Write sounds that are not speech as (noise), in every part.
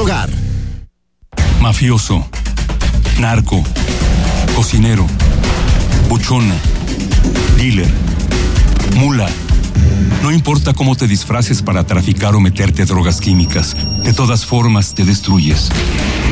Hogar. Mafioso, narco, cocinero, buchona, dealer, mula. No importa cómo te disfraces para traficar o meterte drogas químicas, de todas formas te destruyes.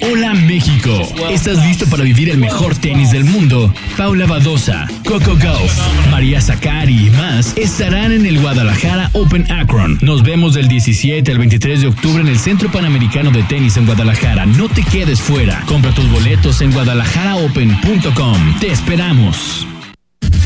Hola México, ¿estás listo para vivir el mejor tenis del mundo? Paula Badosa, Coco Gauff, María Zakari y más estarán en el Guadalajara Open Akron. Nos vemos del 17 al 23 de octubre en el Centro Panamericano de Tenis en Guadalajara. No te quedes fuera. Compra tus boletos en guadalajaraopen.com. Te esperamos.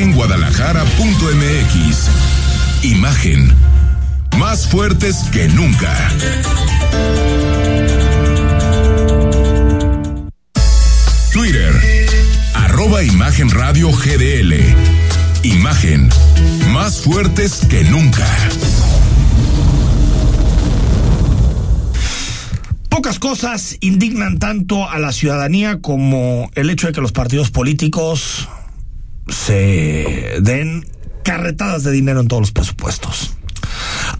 Imagenguadalajara.mx. Imagen. Más fuertes que nunca. Twitter. Arroba Imagen Radio GDL. Imagen. Más fuertes que nunca. Pocas cosas indignan tanto a la ciudadanía como el hecho de que los partidos políticos se den carretadas de dinero en todos los presupuestos.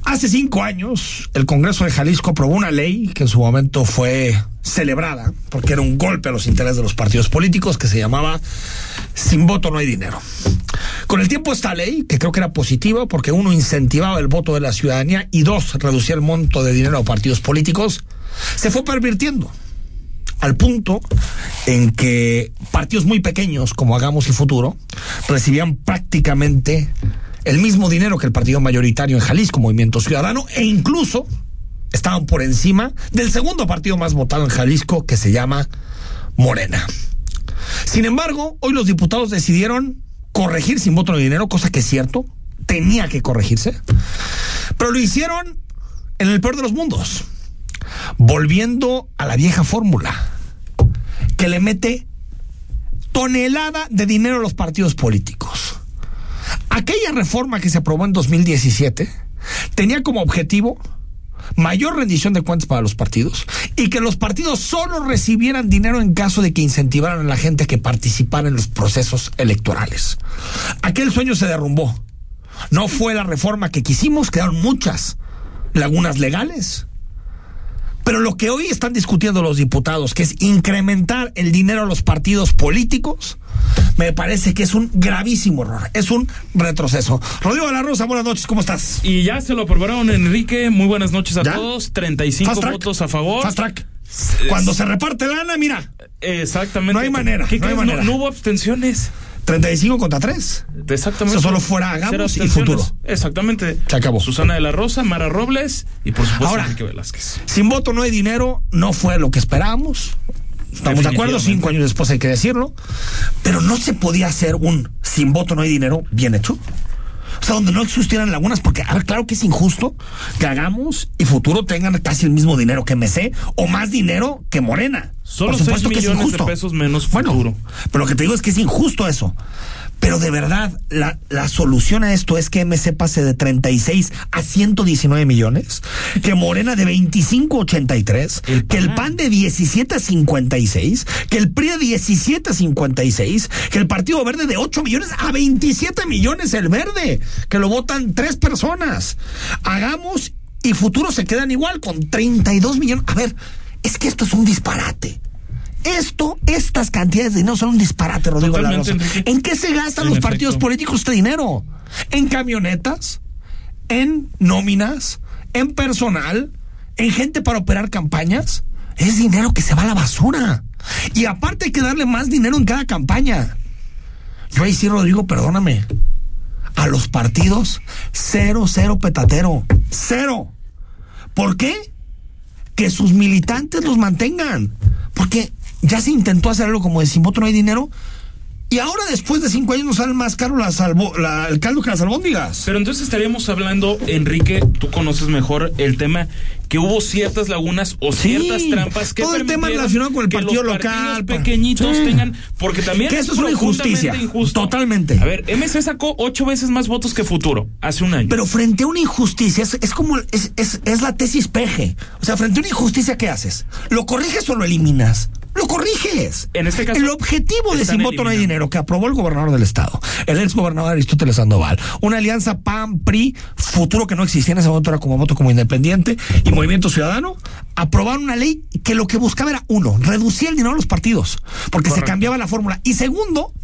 Hace cinco años, el Congreso de Jalisco aprobó una ley que en su momento fue celebrada, porque era un golpe a los intereses de los partidos políticos, que se llamaba Sin voto no hay dinero. Con el tiempo esta ley, que creo que era positiva, porque uno incentivaba el voto de la ciudadanía y dos, reducía el monto de dinero a partidos políticos, se fue pervirtiendo al punto en que partidos muy pequeños como Hagamos el Futuro recibían prácticamente el mismo dinero que el partido mayoritario en Jalisco, Movimiento Ciudadano, e incluso estaban por encima del segundo partido más votado en Jalisco que se llama Morena. Sin embargo, hoy los diputados decidieron corregir sin voto de dinero, cosa que es cierto, tenía que corregirse, pero lo hicieron en el peor de los mundos volviendo a la vieja fórmula, que le mete tonelada de dinero a los partidos políticos. Aquella reforma que se aprobó en 2017 tenía como objetivo mayor rendición de cuentas para los partidos y que los partidos solo recibieran dinero en caso de que incentivaran a la gente a que participara en los procesos electorales. Aquel sueño se derrumbó. No fue la reforma que quisimos, quedaron muchas lagunas legales. Pero lo que hoy están discutiendo los diputados, que es incrementar el dinero a los partidos políticos, me parece que es un gravísimo error, es un retroceso. Rodrigo de la Rosa, buenas noches, ¿cómo estás? Y ya se lo aprobaron, Enrique, muy buenas noches a todos, 35 votos a favor. Fast track. Cuando se reparte lana, mira. Exactamente. No hay manera. ¿Qué no, hay no hubo abstenciones. 35 contra 3. Exactamente. Eso solo fuera Hagamos y. Futuro. Exactamente. Se acabó. Susana de la Rosa, Mara Robles y por supuesto Ahora, Enrique Velázquez. Sin voto no hay dinero, no fue lo que esperábamos. Estamos de acuerdo, cinco años después hay que decirlo. Pero no se podía hacer un sin voto no hay dinero bien hecho. O sea, donde no existieran lagunas, porque, a ver, claro que es injusto que hagamos y futuro tengan casi el mismo dinero que MC o más dinero que Morena. Solo Por 6 supuesto que es millones de injusto. pesos menos Bueno, futuro. pero lo que te digo es que es injusto eso. Pero de verdad, la, la solución a esto es que MC pase de 36 a 119 millones, que Morena de 25 a 83, que el PAN de 17 a 56, que el PRI de 17 a 56, que el Partido Verde de 8 millones a 27 millones el verde, que lo votan tres personas. Hagamos y Futuro se quedan igual con 32 millones. A ver, es que esto es un disparate. Esto, estas cantidades de dinero son un disparate, Rodrigo ¿En qué se gastan los partidos políticos este dinero? ¿En camionetas? ¿En nóminas? ¿En personal? ¿En gente para operar campañas? Es dinero que se va a la basura. Y aparte hay que darle más dinero en cada campaña. Yo ahí sí, Rodrigo, perdóname. A los partidos, cero, cero petatero. Cero. ¿Por qué? Que sus militantes los mantengan. Porque ya se intentó hacer algo como de sin no hay dinero. Y ahora, después de cinco años, nos sale más caro la salvo, el caldo que las albóndigas. Pero entonces estaríamos hablando, Enrique, tú conoces mejor el tema, que hubo ciertas lagunas o ciertas trampas que todo el tema relacionado con el partido local pequeñitos tengan porque también que eso es una injusticia injusto. totalmente a ver MC sacó ocho veces más votos que Futuro hace un año pero frente a una injusticia es, como es, es, es la tesis peje o sea frente a una injusticia qué haces lo corriges o lo eliminas lo corriges. En este caso. El objetivo de Sin Voto No hay Dinero, que aprobó el gobernador del Estado, el ex gobernador Aristóteles Sandoval, una alianza PAN-PRI, futuro que no existía en ese momento, era como voto como independiente, y Movimiento Ciudadano, aprobaron una ley que lo que buscaba era, uno, reducir el dinero a los partidos, porque se cambiaba la fórmula, y segundo,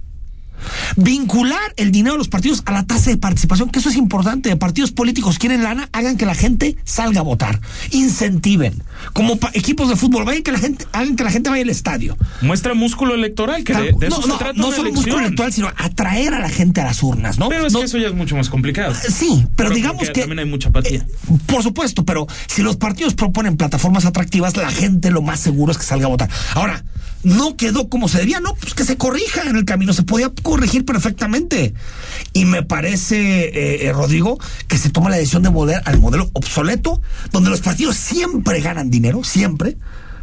Vincular el dinero de los partidos a la tasa de participación, que eso es importante. Partidos políticos quieren lana, hagan que la gente salga a votar. Incentiven. Como equipos de fútbol, vayan que la gente, hagan que la gente vaya al estadio. Muestra músculo electoral, que de, no, eso no, No solo músculo electoral, sino atraer a la gente a las urnas, ¿no? Pero es que eso ya es mucho más complicado. Eh, sí, pero, digamos que. También hay mucha apatía. Eh, por supuesto, pero si los partidos proponen plataformas atractivas, la gente lo más seguro es que salga a votar. Ahora, no quedó como se debía, no, pues que se corrija en el camino, se podía corregir perfectamente. Y me parece, eh, eh, Rodrigo, que se toma la decisión de volver al modelo obsoleto, donde los partidos siempre ganan dinero, siempre,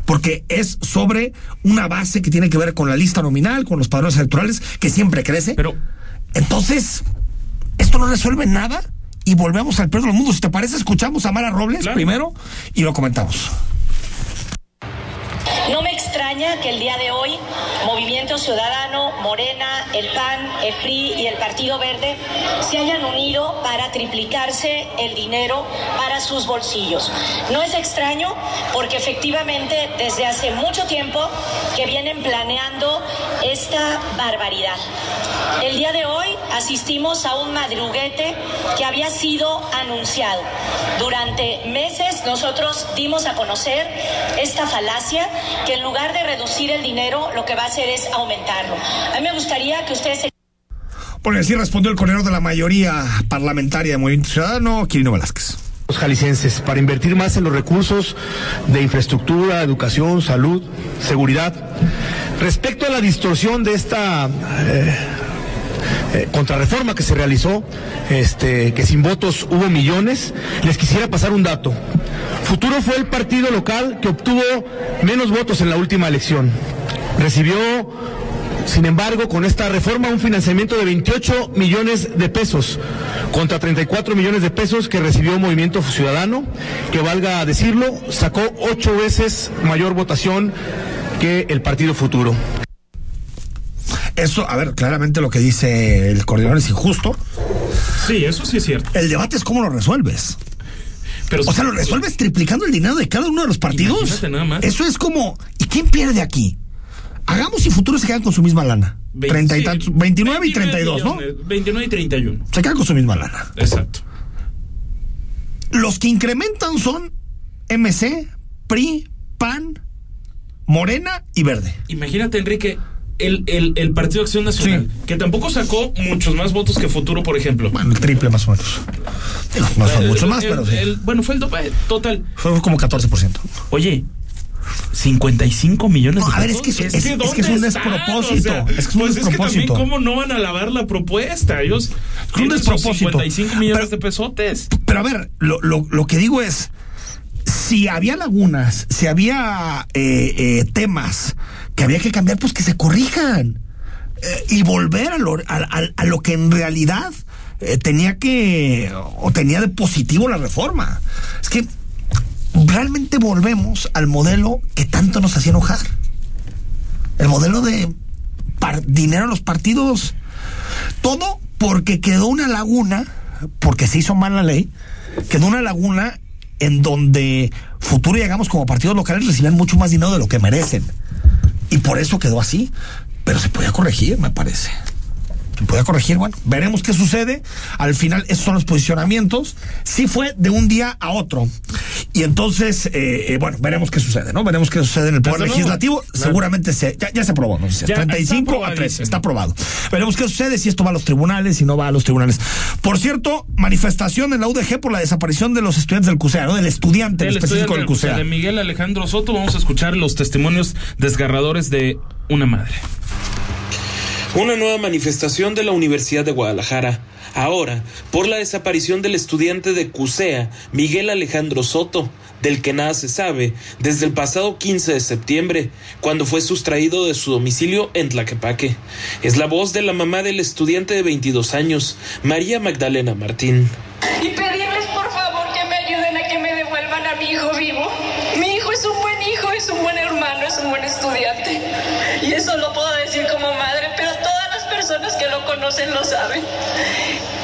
porque es sobre una base que tiene que ver con la lista nominal, con los padrones electorales, que siempre crece. Pero. Entonces, esto no resuelve nada y volvemos al peor del mundo. Si te parece, escuchamos a Mara Robles primero y lo comentamos. Que el día de hoy Movimiento Ciudadano, Morena, el PAN, el PRI y el Partido Verde se hayan unido para triplicarse el dinero para sus bolsillos. No es extraño porque efectivamente desde hace mucho tiempo que vienen planeando esta barbaridad. El día de hoy asistimos a un madruguete que había sido anunciado. Durante meses nosotros dimos a conocer esta falacia que en lugar de reducir el dinero, lo que va a hacer es aumentarlo. A mí me gustaría que ustedes... Bueno, así respondió el coordinador de la mayoría parlamentaria de Movimiento Ciudadano, Quirino Velázquez los jalicenses para invertir más en los recursos de infraestructura, educación, salud, seguridad. Respecto a la distorsión de esta eh, eh, contrarreforma que se realizó, este, que sin votos hubo millones, les quisiera pasar un dato. Futuro fue el partido local que obtuvo menos votos en la última elección. Recibió sin embargo, con esta reforma, un financiamiento de 28 millones de pesos contra 34 millones de pesos que recibió Movimiento Ciudadano, que valga decirlo, sacó ocho veces mayor votación que el Partido Futuro. Eso, a ver, claramente lo que dice el coordinador es injusto. Sí, eso sí es cierto. El debate es cómo lo resuelves. Pero, o sea, lo resuelves triplicando el dinero de cada uno de los partidos. Nada más. Eso es como, ¿y quién pierde aquí? Hagamos y Futuro se quedan con su misma lana. 30 y tantos, 29 y 32, ¿no? 29 y 31. Se quedan con su misma lana. Exacto. Los que incrementan son MC, PRI, PAN, Morena y Verde. Imagínate, Enrique, el, el, el Partido Acción Nacional, que tampoco sacó muchos más votos que Futuro, por ejemplo. Bueno, el triple más o menos. no son muchos más, pero sí. bueno, fue el total. Fue como 14%. Oye, 55 millones de A ver, es que, es, es, que es un despropósito. es que es un pues despropósito. Es que también, ¿cómo no van a lavar la propuesta? Ellos es un despropósito. 55 millones de pesotes. Pero a ver, lo, lo, lo que digo es si había lagunas, si había eh, eh, temas que había que cambiar, pues que se corrijan eh, y volver a lo, a, lo, que en realidad tenía que o tenía de positivo la reforma. Es que realmente volvemos al modelo que tanto nos hacía enojar. El modelo de dinero a los partidos. Todo porque quedó una laguna, porque se hizo mal la ley, quedó una laguna en donde Futuro y como partidos locales recibían mucho más dinero de lo que merecen. Y por eso quedó así. Pero se podía corregir, me parece se puede corregir, bueno, veremos qué sucede. Al final, esos son los posicionamientos. Sí fue de un día a otro. Y entonces, eh, eh, bueno, veremos qué sucede, ¿no? Veremos qué sucede en el Poder Legislativo. Seguramente se, ya, se aprobó, ¿no? 35 a 3, está aprobado. Veremos qué sucede si esto va a los tribunales, si no va a los tribunales. Por cierto, manifestación en la UDG por la desaparición de los estudiantes del CUSEA, ¿no? Del estudiante específico del CUSEA. De Miguel Alejandro Soto, vamos a escuchar los testimonios desgarradores de una madre. Una nueva manifestación de la Universidad de Guadalajara, ahora por la desaparición del estudiante de CUSEA, Miguel Alejandro Soto, del que nada se sabe, desde el pasado 15 de septiembre, cuando fue sustraído de su domicilio en Tlaquepaque. Es la voz de la mamá del estudiante de 22 años, María Magdalena Martín. Lo saben.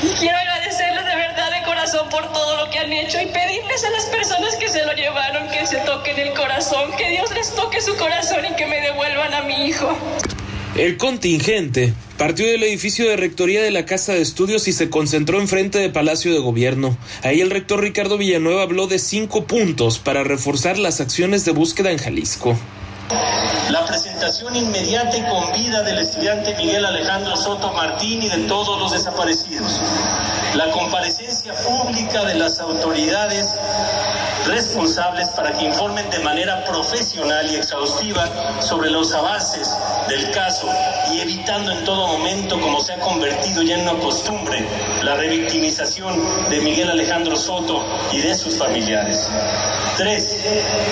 Y quiero agradecerles de verdad de corazón por todo lo que han hecho y pedirles a las personas que se lo llevaron que se toquen el corazón, que Dios les toque su corazón y que me devuelvan a mi hijo. El contingente partió del edificio de rectoría de la Casa de Estudios y se concentró enfrente de Palacio de Gobierno. Ahí el rector Ricardo Villanueva habló de cinco puntos para reforzar las acciones de búsqueda en Jalisco. La presentación inmediata y con vida del estudiante Miguel Alejandro Soto Martín y de todos los desaparecidos. La comparecencia pública de las autoridades responsables para que informen de manera profesional y exhaustiva sobre los avances del caso y evitando en todo momento, como se ha convertido ya en una costumbre, la revictimización de Miguel Alejandro Soto y de sus familiares. Tres,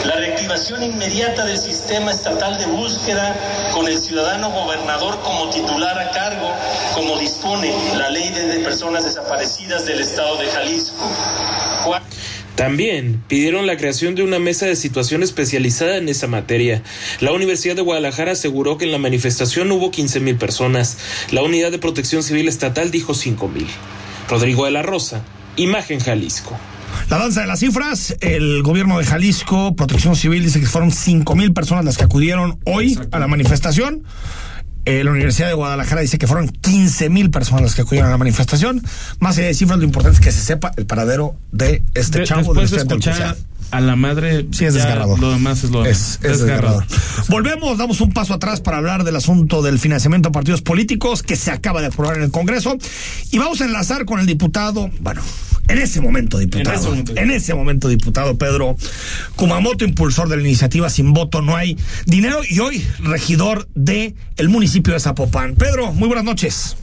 la reactivación inmediata del sistema estatal de búsqueda con el ciudadano gobernador como titular a cargo, como dispone la ley de personas desaparecidas del estado de Jalisco. También pidieron la creación de una mesa de situación especializada en esa materia. La Universidad de Guadalajara aseguró que en la manifestación hubo 15 mil personas. La Unidad de Protección Civil Estatal dijo 5 mil. Rodrigo de la Rosa, Imagen Jalisco. La danza de las cifras, el gobierno de Jalisco, Protección Civil, dice que fueron 5 mil personas las que acudieron hoy a la manifestación. Eh, la Universidad de Guadalajara dice que fueron 15 mil personas las que acudieron a la manifestación. Más allá de cifras, lo importante es que se sepa el paradero de este chavo. Después de escuchar a la madre, sí es desgarrador. Lo demás es lo es, es desgarrador. Volvemos, damos un paso atrás para hablar del asunto del financiamiento a partidos políticos que se acaba de aprobar en el Congreso. Y vamos a enlazar con el diputado, bueno, en ese momento, diputado. En ese momento, diputado Pedro Kumamoto, impulsor de la iniciativa Sin Voto No Hay Dinero y hoy regidor de el municipio de Zapopan. Pedro, muy buenas noches.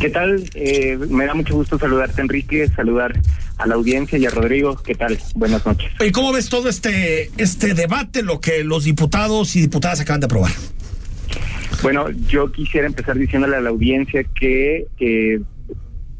¿Qué tal? Eh, me da mucho gusto saludarte, Enrique, saludar a la audiencia y a Rodrigo. ¿Qué tal? Buenas noches. ¿Y cómo ves todo este, este debate, lo que los diputados y diputadas acaban de aprobar? Bueno, yo quisiera empezar diciéndole a la audiencia que eh,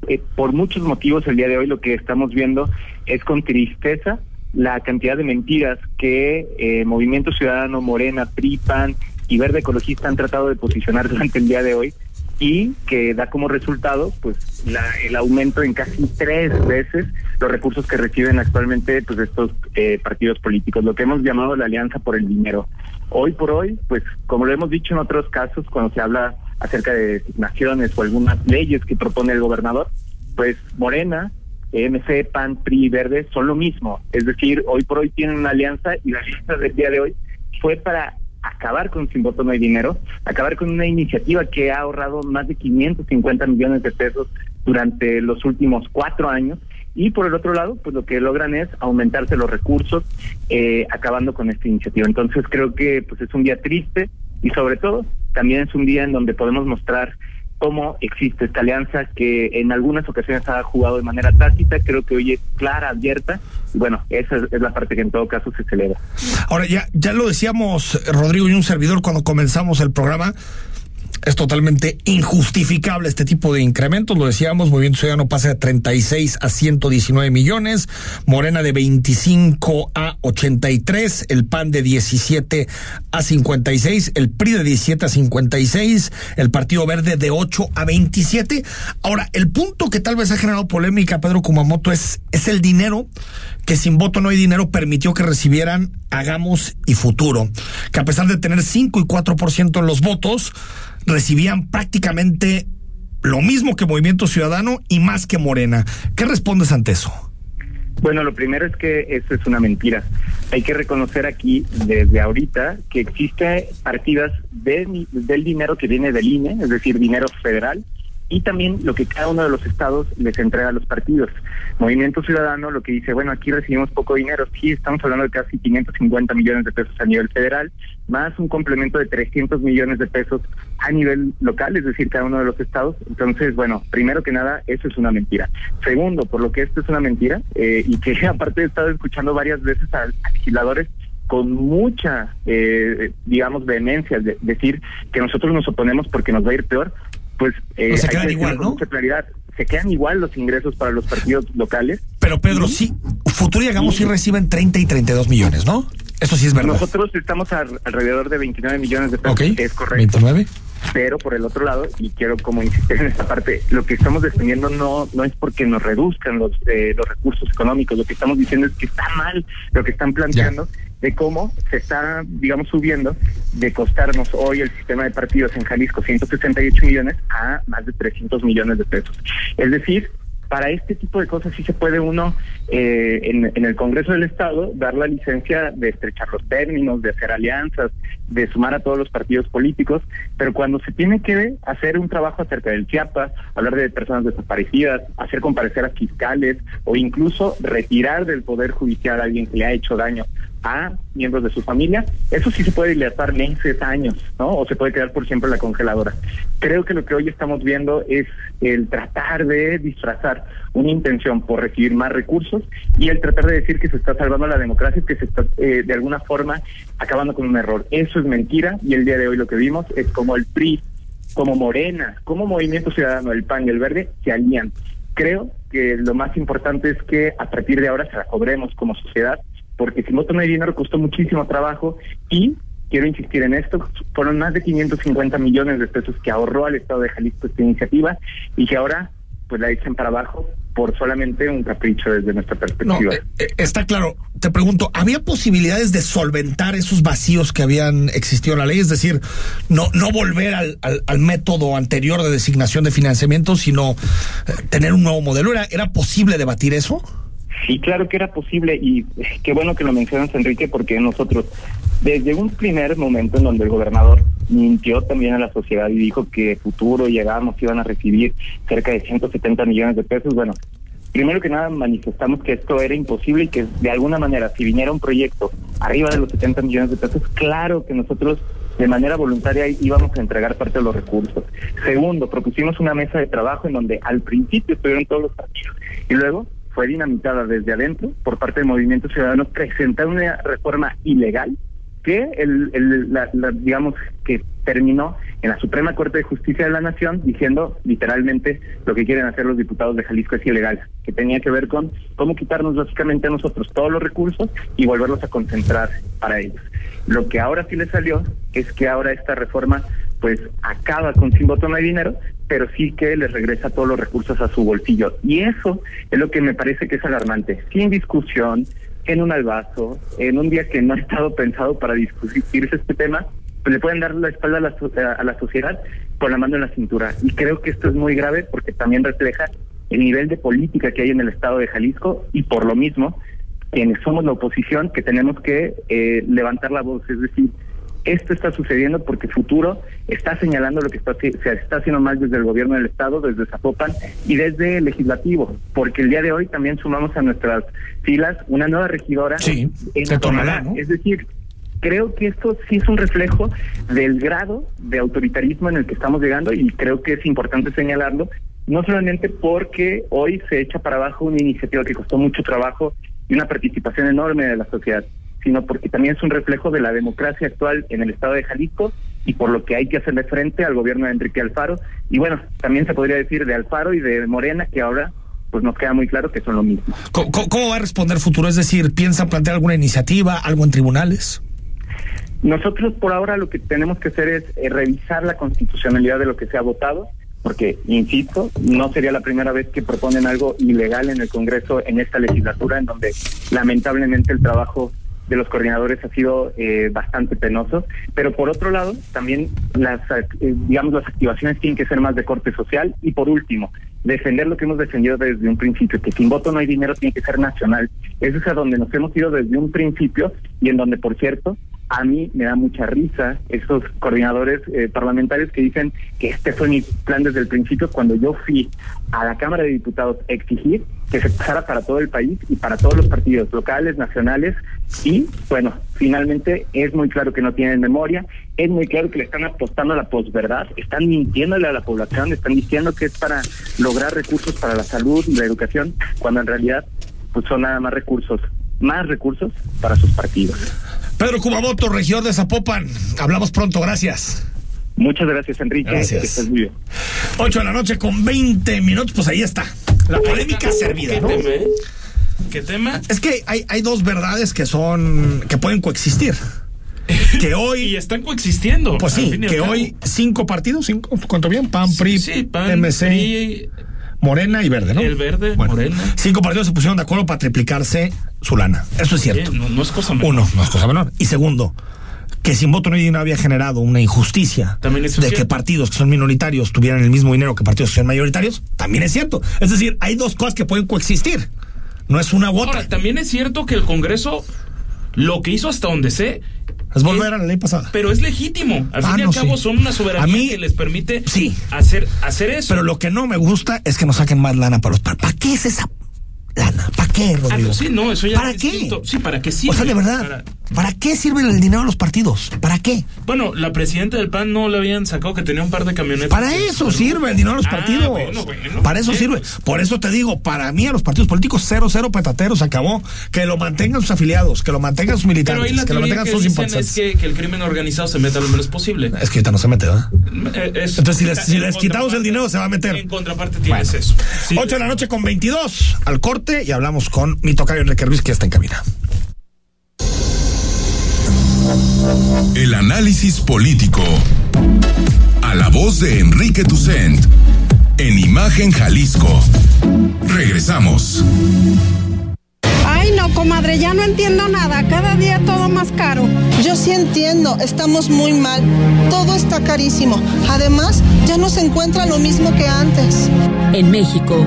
eh, por muchos motivos el día de hoy lo que estamos viendo es con tristeza la cantidad de mentiras que eh, Movimiento Ciudadano, Morena, PRIPAN y Verde Ecologista han tratado de posicionar durante el día de hoy y que da como resultado pues el aumento en casi tres veces los recursos que reciben actualmente pues estos eh, partidos políticos, lo que hemos llamado la alianza por el dinero. Hoy por hoy, pues como lo hemos dicho en otros casos, cuando se habla acerca de designaciones o algunas leyes que propone el gobernador, pues Morena, MC, PAN, PRI Verde son lo mismo. Es decir, hoy por hoy tienen una alianza y la alianza del día de hoy fue para acabar con Sin Voto No Hay Dinero, acabar con una iniciativa que ha ahorrado más de 550 millones de pesos durante los últimos cuatro años y por el otro lado, pues lo que logran es aumentarse los recursos, eh, acabando con esta iniciativa. Entonces creo que pues es un día triste y sobre todo también es un día en donde podemos mostrar cómo existe esta alianza que en algunas ocasiones ha jugado de manera tácita, creo que hoy es clara, abierta, y bueno, esa es la parte que en todo caso se celebra. Ahora, ya, ya lo decíamos Rodrigo y un servidor cuando comenzamos el programa, es totalmente injustificable este tipo de incrementos. Lo decíamos, Movimiento Ciudadano pasa de 36 a 119 millones, Morena de 25 a 83, el PAN de 17 a 56, el PRI de 17 a 56, el Partido Verde de 8 a 27. Ahora, el punto que tal vez ha generado polémica, Pedro Kumamoto, es, es el dinero que sin voto no hay dinero permitió que recibieran Hagamos y Futuro, que a pesar de tener 5 y 4% en los votos, recibían prácticamente lo mismo que Movimiento Ciudadano y más que Morena. ¿Qué respondes ante eso? Bueno, lo primero es que eso es una mentira. Hay que reconocer aquí desde ahorita que existe partidas de, del dinero que viene del INE, es decir, dinero federal, y también lo que cada uno de los estados les entrega a los partidos. Movimiento Ciudadano lo que dice, bueno, aquí recibimos poco dinero, sí, estamos hablando de casi 550 millones de pesos a nivel federal, más un complemento de 300 millones de pesos a nivel local, es decir, cada uno de los estados. Entonces, bueno, primero que nada, eso es una mentira. Segundo, por lo que esto es una mentira, eh, y que (laughs) aparte he estado escuchando varias veces a, legisladores con mucha, eh, digamos, vehemencia, de decir que nosotros nos oponemos porque nos va a ir peor, pues eh, se quedan igual, ¿no? claridad. Se quedan igual los ingresos para los partidos locales. Pero Pedro, sí, Futuro y Hagamos sí reciben 30 y 32 millones, ¿no? Eso sí es verdad. Nosotros estamos alrededor de 29 millones de pesos. Ok, es correcto. 29. Pero por el otro lado, y quiero como insistir en esta parte, lo que estamos defendiendo no no es porque nos reduzcan los eh, los recursos económicos, lo que estamos diciendo es que está mal lo que están planteando de cómo se está, digamos, subiendo de costarnos hoy el sistema de partidos en Jalisco 168 millones a más de 300 millones de pesos. Es decir, para este tipo de cosas sí se puede uno eh, en, el Congreso del Estado dar la licencia de estrechar los términos, de hacer alianzas, de sumar a todos los partidos políticos, pero cuando se tiene que hacer un trabajo acerca del Chiapas, hablar de personas desaparecidas, hacer comparecer a fiscales o incluso retirar del Poder Judicial a alguien que le ha hecho daño a miembros de su familia, eso sí se puede dilatar meses, años, ¿no? O se puede quedar por siempre en la congeladora. Creo que lo que hoy estamos viendo es el tratar de disfrazar una intención por recibir más recursos y el tratar de decir que se está salvando la democracia y que se está eh, de alguna forma acabando con un error. Eso es mentira y el día de hoy lo que vimos es como el PRI, como Morena, como Movimiento Ciudadano, el PAN y el Verde se alían. Creo que lo más importante es que a partir de ahora se la cobremos como sociedad porque si no hay dinero costó muchísimo trabajo y quiero insistir en esto, fueron más de 550 millones de pesos que ahorró al Estado de Jalisco esta iniciativa y que ahora pues la echan para abajo por solamente un capricho desde nuestra perspectiva. Eh, eh, está claro. Te pregunto, ¿había posibilidades de solventar esos vacíos que habían existido en la ley? Es decir, no, no volver al, al, método anterior de designación de financiamiento, sino eh, tener un nuevo modelo. ¿Era, ¿Era posible debatir eso? Sí, claro que era posible y qué bueno que lo mencionas, Enrique, porque nosotros, desde un primer momento en donde el gobernador mintió también a la sociedad y dijo que futuro llegamos iban a recibir cerca de 170 millones de pesos, bueno, primero que nada manifestamos que esto era imposible y que de alguna manera si viniera un proyecto arriba de los 70 millones de pesos, claro que nosotros de manera voluntaria íbamos a entregar parte de los recursos. Segundo, propusimos una mesa de trabajo en donde al principio estuvieron todos los partidos y luego fue dinamitada desde adentro por parte del Movimiento Ciudadano presentar una reforma ilegal que el, digamos que terminó en la Suprema Corte de Justicia de la Nación diciendo literalmente lo que quieren hacer los diputados de Jalisco es ilegal, que tenía que ver con cómo quitarnos básicamente a nosotros todos los recursos y volverlos a concentrar para ellos. Lo que ahora sí le salió es que ahora esta reforma pues acaba con sin voto no hay dinero, pero sí que les regresa todos los recursos a su bolsillo. Y eso es lo que me parece que es alarmante. Sin discusión, en un albazo, en un día que no ha estado pensado para discutirse este tema, pues le pueden dar la espalda a la, a la sociedad con la mano en la cintura. Y creo que esto es muy grave porque también refleja el nivel de política que hay en el estado de Jalisco y por lo mismo, quienes somos la oposición, que tenemos que eh, levantar la voz, es decir, esto está sucediendo porque Futuro está señalando lo que está, se está haciendo mal desde el gobierno del Estado, desde Zapopan y desde el legislativo, porque el día de hoy también sumamos a nuestras filas una nueva regidora sí, en Tonalá. Es decir, creo que esto sí es un reflejo del grado de autoritarismo en el que estamos llegando y creo que es importante señalarlo, no solamente porque hoy se echa para abajo una iniciativa que costó mucho trabajo y una participación enorme de la sociedad, sino porque también es un reflejo de la democracia actual en el estado de Jalisco y por lo que hay que hacerle frente al gobierno de Enrique Alfaro. Y bueno, también se podría decir de Alfaro y de Morena, que ahora pues nos queda muy claro que son lo mismo. ¿Cómo, cómo va a responder futuro? Es decir, ¿piensa plantear alguna iniciativa, algo en tribunales? Nosotros por ahora lo que tenemos que hacer es eh, revisar la constitucionalidad de lo que se ha votado, porque, insisto, no sería la primera vez que proponen algo ilegal en el Congreso en esta legislatura, en donde lamentablemente el trabajo de los coordinadores ha sido eh, bastante penoso, pero por otro lado, también las, eh, digamos, las activaciones tienen que ser más de corte social y por último, defender lo que hemos defendido desde un principio, que sin voto no hay dinero, tiene que ser nacional. Eso es a donde nos hemos ido desde un principio y en donde, por cierto, a mí me da mucha risa esos coordinadores eh, parlamentarios que dicen que este fue mi plan desde el principio cuando yo fui a la Cámara de Diputados a exigir que se pasara para todo el país y para todos los partidos locales, nacionales y bueno, finalmente es muy claro que no tienen memoria, es muy claro que le están apostando a la posverdad, están mintiéndole a la población, están diciendo que es para lograr recursos para la salud y la educación, cuando en realidad pues son nada más recursos, más recursos para sus partidos. Pedro Kumamoto, regidor de Zapopan. Hablamos pronto, gracias. Muchas gracias, Enrique. Gracias. Que estés muy bien. 8 de la noche con 20 minutos, pues ahí está. La polémica servida, ¿Qué ¿no? tema, eh? ¿Qué tema? Es que hay, hay dos verdades que son, que pueden coexistir. (laughs) Que hoy. Y están coexistiendo. Pues sí, que hoy cinco partidos, cinco, ¿cuánto bien? PAN, PRI, Sí, PAN, MC, PRI, Morena y Verde, ¿no? El Verde, Bueno, Morena. Cinco partidos se pusieron de acuerdo para triplicarse su lana. Eso es cierto. No, no es cosa menor. Uno, no es cosa menor. Y segundo, que sin voto no hay- había generado una injusticia También eso es de que cierto. partidos que son minoritarios tuvieran el mismo dinero que partidos que son mayoritarios, también es cierto. Es decir, hay dos cosas que pueden coexistir. No es una u otra. Ahora, también es cierto que el Congreso lo que hizo hasta donde sé. Es volver a la ley pasada. Pero es legítimo. Al Ah, fin y no, al cabo sí. son una soberanía A mí- que les permite Sí. hacer, hacer eso. Pero lo que no me gusta es que nos saquen más lana para los par. ¿Para qué es esa lana? ¿Para qué, Ah, Rodrigo? sí, no, eso ya ¿Para es qué? distinto. Sí, ¿para qué sí? o sea, de verdad, ¿para... qué sirve el dinero a los partidos? ¿Para qué? Bueno, la presidenta del PAN no le habían sacado que tenía un par de camionetas. Para eso sirve el dinero a los Ah, partidos. bueno, bueno. para eso Eh, sirve. Por eso te digo, para mí a los partidos políticos cero, cero petateros, acabó. Que lo mantengan sus afiliados, que lo mantengan sus Pero militantes, ahí la que lo mantengan que sus dicen es simpatizantes. que, que el crimen organizado se meta lo menos posible. Es que ahorita no se mete, ¿verdad? Eh, es- Entonces, si les, si en les quitamos el dinero, se va a meter. En contraparte tienes eso. Sí, 8 de la noche con 22 al corte y hablamos con mi tocayo Enrique Ruiz, que ya está en cabina. El análisis político. A la voz de Enrique Tucent. En Imagen Jalisco. Regresamos. Ay, no, comadre, ya no entiendo nada. Cada día todo más caro. Yo sí entiendo, estamos muy mal. Todo está carísimo. Además, ya no se encuentra lo mismo que antes. En México,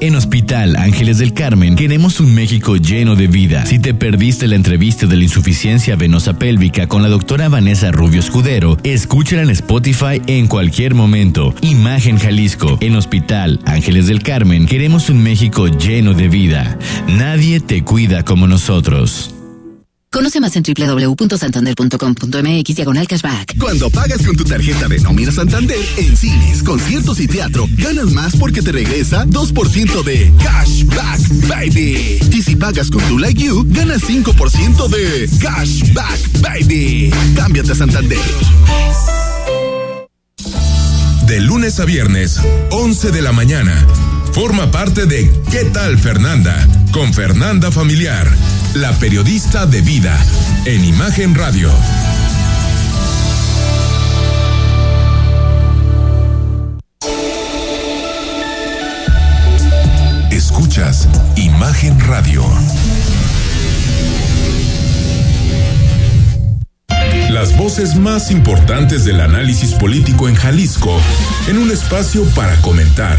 En Hospital Ángeles del Carmen queremos un México lleno de vida. Si te perdiste la entrevista de la insuficiencia venosa pélvica con la doctora Vanessa Rubio Escudero, escúchala en Spotify en cualquier momento. Imagen Jalisco. En Hospital Ángeles del Carmen queremos un México lleno de vida. Nadie te cuida como nosotros. Conoce más en www.santander.com.mx diagonal cashback. Cuando pagas con tu tarjeta de nómina Santander en cines, conciertos y teatro, ganas más porque te regresa 2% de cashback, baby. Y si pagas con tu Like You, ganas 5% de cashback, baby. Cámbiate a Santander. De lunes a viernes, 11 de la mañana. Forma parte de ¿Qué tal Fernanda? Con Fernanda Familiar, la periodista de vida, en Imagen Radio. Escuchas Imagen Radio. Las voces más importantes del análisis político en Jalisco, en un espacio para comentar,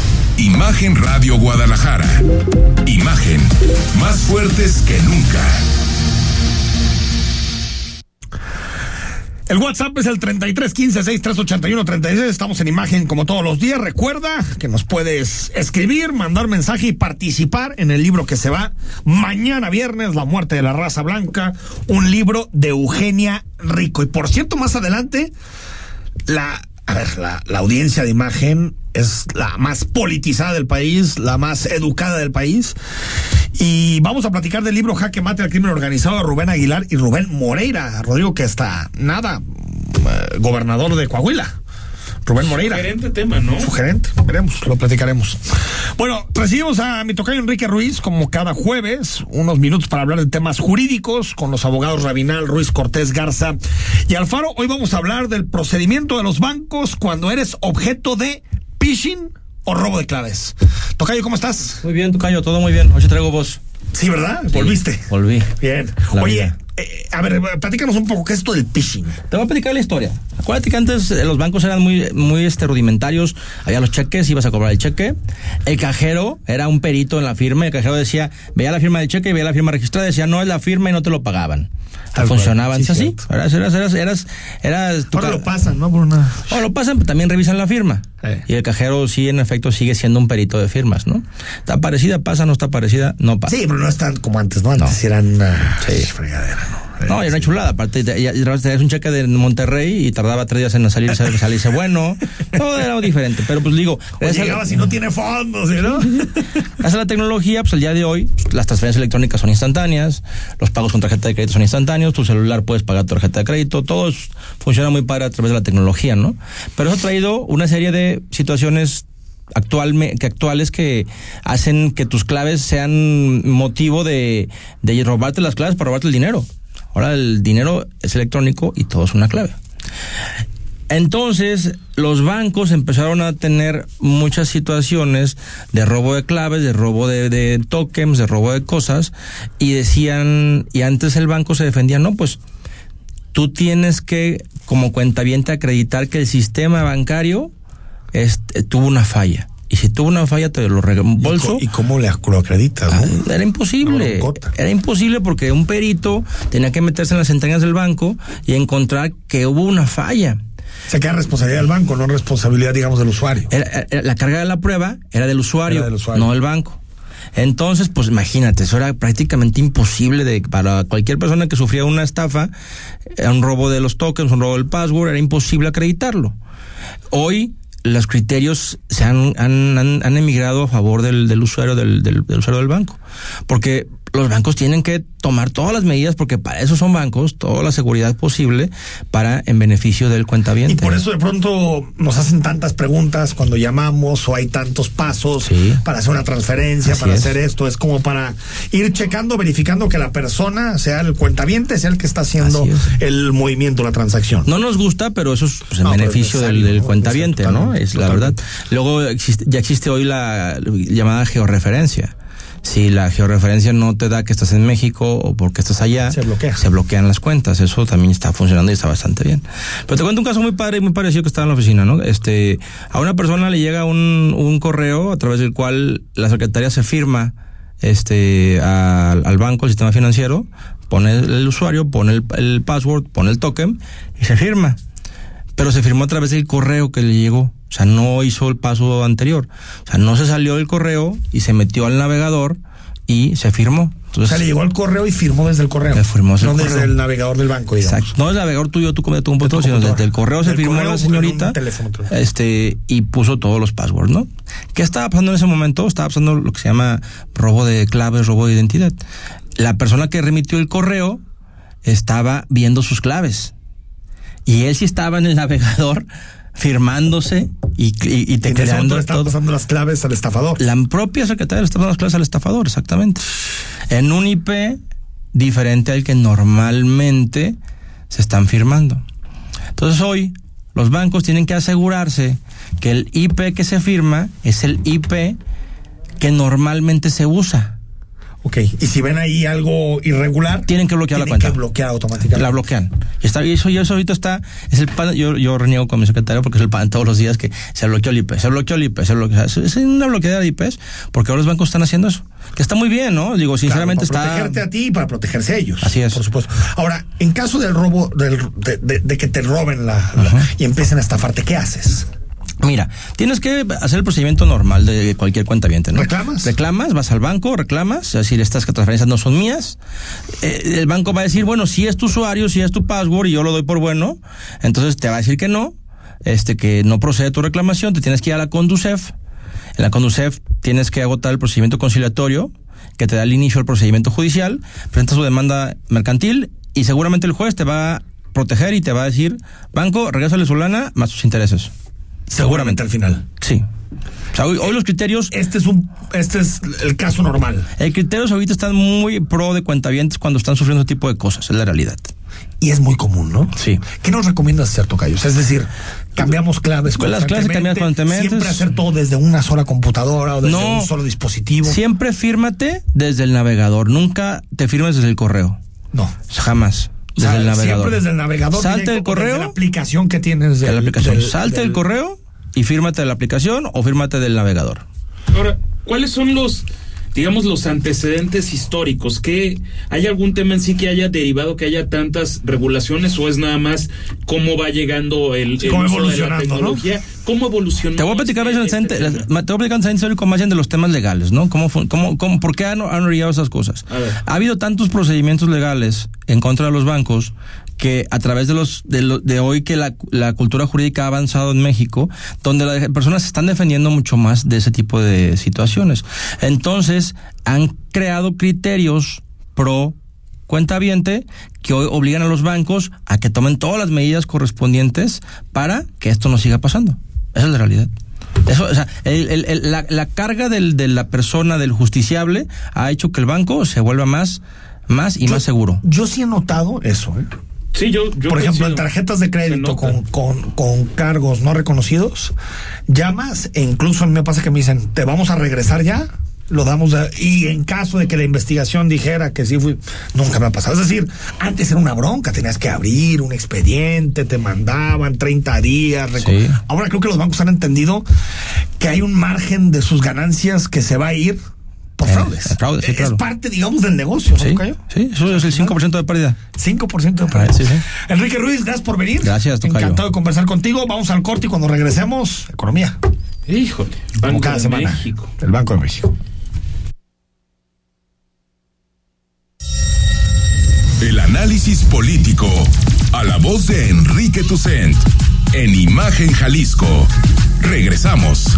Imagen Radio Guadalajara. Imagen más fuertes que nunca. El WhatsApp es el 33 15 6381 36. Estamos en imagen como todos los días. Recuerda que nos puedes escribir, mandar mensaje y participar en el libro que se va mañana viernes, La muerte de la raza blanca, un libro de Eugenia Rico. Y por cierto, más adelante, la, a ver, la, la audiencia de imagen es la más politizada del país, la más educada del país. Y vamos a platicar del libro Jaque Mate al Crimen Organizado de Rubén Aguilar y Rubén Moreira. Rodrigo, que está nada, eh, gobernador de Coahuila. Rubén Moreira. Sugerente tema, ¿no? Sugerente, veremos, lo platicaremos. Bueno, recibimos a mi tocayo Enrique Ruiz, como cada jueves, unos minutos para hablar de temas jurídicos con los abogados Rabinal, Ruiz Cortés Garza y Alfaro. Hoy vamos a hablar del procedimiento de los bancos cuando eres objeto de phishing o robo de claves. Tocayo, ¿cómo estás? Muy bien, Tocayo, todo muy bien. Hoy te traigo voz. Sí, ¿verdad? Volviste. Volví. Bien. La Oye, vida. Eh, a ver, platícanos un poco, ¿qué es esto del phishing? Te voy a platicar la historia. Acuérdate que antes eh, los bancos eran muy, muy este, rudimentarios. Había los cheques, ibas a cobrar el cheque. El cajero era un perito en la firma. El cajero decía, veía la firma del cheque y veía la firma registrada. Decía, no es la firma y no te lo pagaban. Tal. Funcionaban Sí, así. Eras, eras, eras, eras, eras tu Ahora lo pasan, ¿no? Por una... O lo pasan, pero también revisan la firma. Eh. Y el cajero sí, en efecto, sigue siendo un perito de firmas, ¿no? ¿Está parecida? Pasa, no está parecida, no pasa. Sí, pero no es tan como antes, ¿no? Antes eran una Sí. fregadera, ¿no? Era una chulada. Aparte, tenías un cheque de Monterrey y tardaba tres días en salir, sal- salirse bueno. (laughs) Todo era diferente. Pero pues digo, a- llegaba si no tiene fondos, ¿sí, ¿no? (laughs) gracias a la tecnología, pues el día de hoy, las transferencias electrónicas son instantáneas, los pagos con tarjeta de crédito son instantáneos, tu celular puedes pagar tu tarjeta de crédito, todo funciona muy padre a través de la tecnología, ¿no? Pero eso ha traído una serie de situaciones actualme- que actuales que hacen que tus claves sean motivo de, de robarte las claves para robarte el dinero. Ahora el dinero es electrónico y todo es una clave. Entonces, los bancos empezaron a tener muchas situaciones de robo de claves, de robo de, tokens, de robo de cosas, y decían, y antes el banco se defendía, no, pues tú tienes que, como cuentaviente, acreditar que el sistema bancario este, tuvo una falla. Y si tuvo una falla, te lo reembolso. ¿Y cómo le lo acreditas, no? Era imposible. Era imposible porque un perito tenía que meterse en las entrañas del banco y encontrar que hubo una falla. Se queda responsabilidad del banco, no responsabilidad, digamos, del usuario. Era- era- la carga de la prueba era del usuario, Era del usuario. no del banco. Entonces, pues imagínate, eso era prácticamente imposible de, para cualquier persona que sufría una estafa, un robo de los tokens, un robo del password, era imposible acreditarlo. Hoy los criterios se han, han, han- han emigrado a favor del, del usuario del, del- del usuario del banco. Porque los bancos tienen que tomar todas las medidas porque para eso son bancos, toda la seguridad posible para en beneficio del cuentaviente. Y por eso de pronto nos hacen tantas preguntas cuando llamamos o hay tantos pasos Sí. para hacer una transferencia, Así para es. hacer esto. Es como para ir checando, verificando que la persona, sea el cuentaviente, sea el que está haciendo es. el movimiento, la transacción. No nos gusta, pero eso es pues, en No, pero es beneficio del, del ¿no? cuentaviente, ¿no? Es la totalmente. verdad. Luego existe- ya existe hoy la llamada georreferencia. Si la georreferencia no te da que estás en México o porque estás allá, Se bloquea. se bloquean las cuentas. Eso también está funcionando y está bastante bien. Pero te cuento un caso muy padre y muy parecido que estaba en la oficina, ¿no? Este, a una persona le llega un, un correo a través del cual la secretaria se firma este al, al banco, al sistema financiero, pone el usuario, pone el, el password, pone el token y se firma. Pero se firmó a través del correo que le llegó. O sea, no hizo el paso anterior. O sea, no se salió del correo y se metió al navegador y se firmó. O sea, le llegó al correo y firmó desde el correo. Le firmó desde no el desde correo. el navegador del banco, digamos. Exacto. No el navegador tuyo, tú como de tu computadora, tu sino desde el correo se firmó correo la señorita. teléfono. Este, y puso todos los passwords, ¿no? ¿Qué estaba pasando en ese momento? Estaba pasando lo que se llama robo de claves, robo de identidad. La persona que remitió el correo estaba viendo sus claves. Y él sí estaba en el navegador firmándose y, y, y te creando todo. pasando las claves al estafador. La propia secretaria le está dando las clases al estafador, exactamente. En un IP diferente al que normalmente se están firmando. Entonces hoy los bancos tienen que asegurarse que el IP que se firma es el IP que normalmente se usa. Ok, y si ven ahí algo irregular, tienen que bloquear la tienen cuenta. que bloquear automáticamente. La bloquean. Y está, y eso, y eso ahorita está, es el pan, yo, yo reniego con mi secretario porque es el pan todos los días que se bloqueó el IP, se bloqueó el IP, se bloqueó, es es una bloqueada de IPs, porque ahora los bancos están haciendo eso. Que está muy bien, ¿no? Digo, sinceramente Claro, para está. protegerte a ti y para protegerse a ellos. Así es. Por supuesto. Ahora, en caso del robo, del, de, de- de que te roben la, la- y empiecen a estafarte, ¿qué haces? Mira, tienes que hacer el procedimiento normal de cualquier cuenta ¿no? ¿Reclamas? Reclamas, vas al banco, reclamas, es decir, estas transferencias no son mías. Eh, el banco va a decir, bueno, si es tu usuario, si es tu password y yo lo doy por bueno, entonces te va a decir que no, este, que no procede tu reclamación, te tienes que ir a la Conducef. En la Conducef tienes que agotar el procedimiento conciliatorio que te da el inicio al procedimiento judicial, presentas tu demanda mercantil y seguramente el juez te va a proteger y te va a decir, banco, regresale su lana más sus intereses. Seguramente al final. Sí. O sea, hoy, hoy los criterios. Este es un, este es el caso normal. El criterios ahorita están muy pro de cuentavientes cuando están sufriendo ese tipo de cosas, es la realidad. Y es muy común, ¿no? Sí. ¿Qué nos recomiendas hacer, Tocayos? Es decir, cambiamos claves Pues las claves cambian constantemente. Siempre hacer todo desde una sola computadora o desde No. un solo dispositivo. Siempre fírmate desde el navegador, nunca te firmes desde el correo. No. Jamás. O sea, Desde el navegador. Siempre desde el navegador. Salte directo del o desde correo. la aplicación que tienes de del- la aplicación. del- Salte del- del correo y fírmate de la aplicación o fírmate del navegador. Ahora, ¿cuáles son los, digamos, los antecedentes históricos? ¿Que ¿Hay algún tema en sí que haya derivado que haya tantas regulaciones o es nada más cómo va llegando el, el cómo uso de la tecnología? ¿Cómo evolucionó? Te voy a platicar más este- en este te voy a platicar histórico más bien de los temas legales, ¿no? ¿Cómo, cómo, cómo, ¿Por qué han, han orillado esas cosas? A ver. Ha habido tantos procedimientos legales en contra de los bancos que a través de los de, lo- de hoy que la, la cultura jurídica ha avanzado en México, donde las personas se están defendiendo mucho más de ese tipo de situaciones. Entonces, han creado criterios pro cuentaviente que hoy obligan a los bancos a que tomen todas las medidas correspondientes para que esto no siga pasando. Esa es la realidad. Eso, o sea, el- el- el- la, la carga del, de la persona, del justiciable, ha hecho que el banco se vuelva más, más y más seguro. Yo sí he notado eso, ¿eh? Sí, yo, yo Por ejemplo, en tarjetas de crédito con, con, con cargos no reconocidos, llamas e incluso a mí me pasa que me dicen, ¿te vamos a regresar ya? Lo damos y en caso de que la investigación dijera que sí fui, nunca me ha pasado. Es decir, antes era una bronca, tenías que abrir un expediente, te mandaban 30 días. Sí. Ahora creo que los bancos han entendido que hay un margen de sus ganancias que se va a ir por Eh, fraudes. es parte, digamos, del negocio, ¿no, Sí, Tocayo? sí, eso es el 5% de pérdida. 5% de Ah, pérdida. sí, sí. Enrique Ruiz, gracias por venir. Gracias, Tocayo. Encantado de conversar contigo. Vamos al corte y cuando regresemos, economía. Híjole, Como Banco cada de semana. México. El Banco de México. El análisis político. A la voz de Enrique Tucent. En Imagen Jalisco. Regresamos.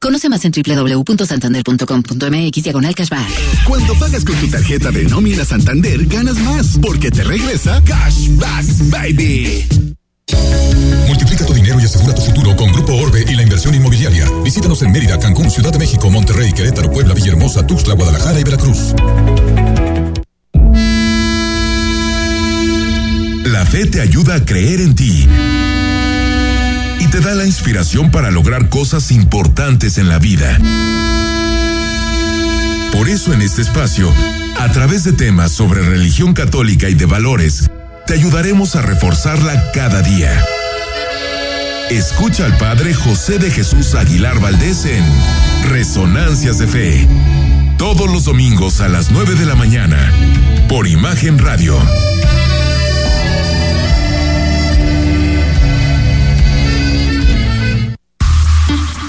Conoce más en www.santander.com.mx diagonal cashback. Cuando pagas con tu tarjeta de nómina Santander, ganas más, porque te regresa Cashback Baby. Multiplica tu dinero y asegura tu futuro con Grupo Orbe y la inversión inmobiliaria. Visítanos en Mérida, Cancún, Ciudad de México, Monterrey, Querétaro, Puebla, Villahermosa, Tuxtla, Guadalajara y Veracruz. La fe te ayuda a creer en ti y te da la inspiración para lograr cosas importantes en la vida. Por eso en este espacio, a través de temas sobre religión católica y de valores, te ayudaremos a reforzarla cada día. Escucha al Padre José de Jesús Aguilar Valdés en Resonancias de Fe. Todos los domingos a las 9 de la mañana, por Imagen Radio.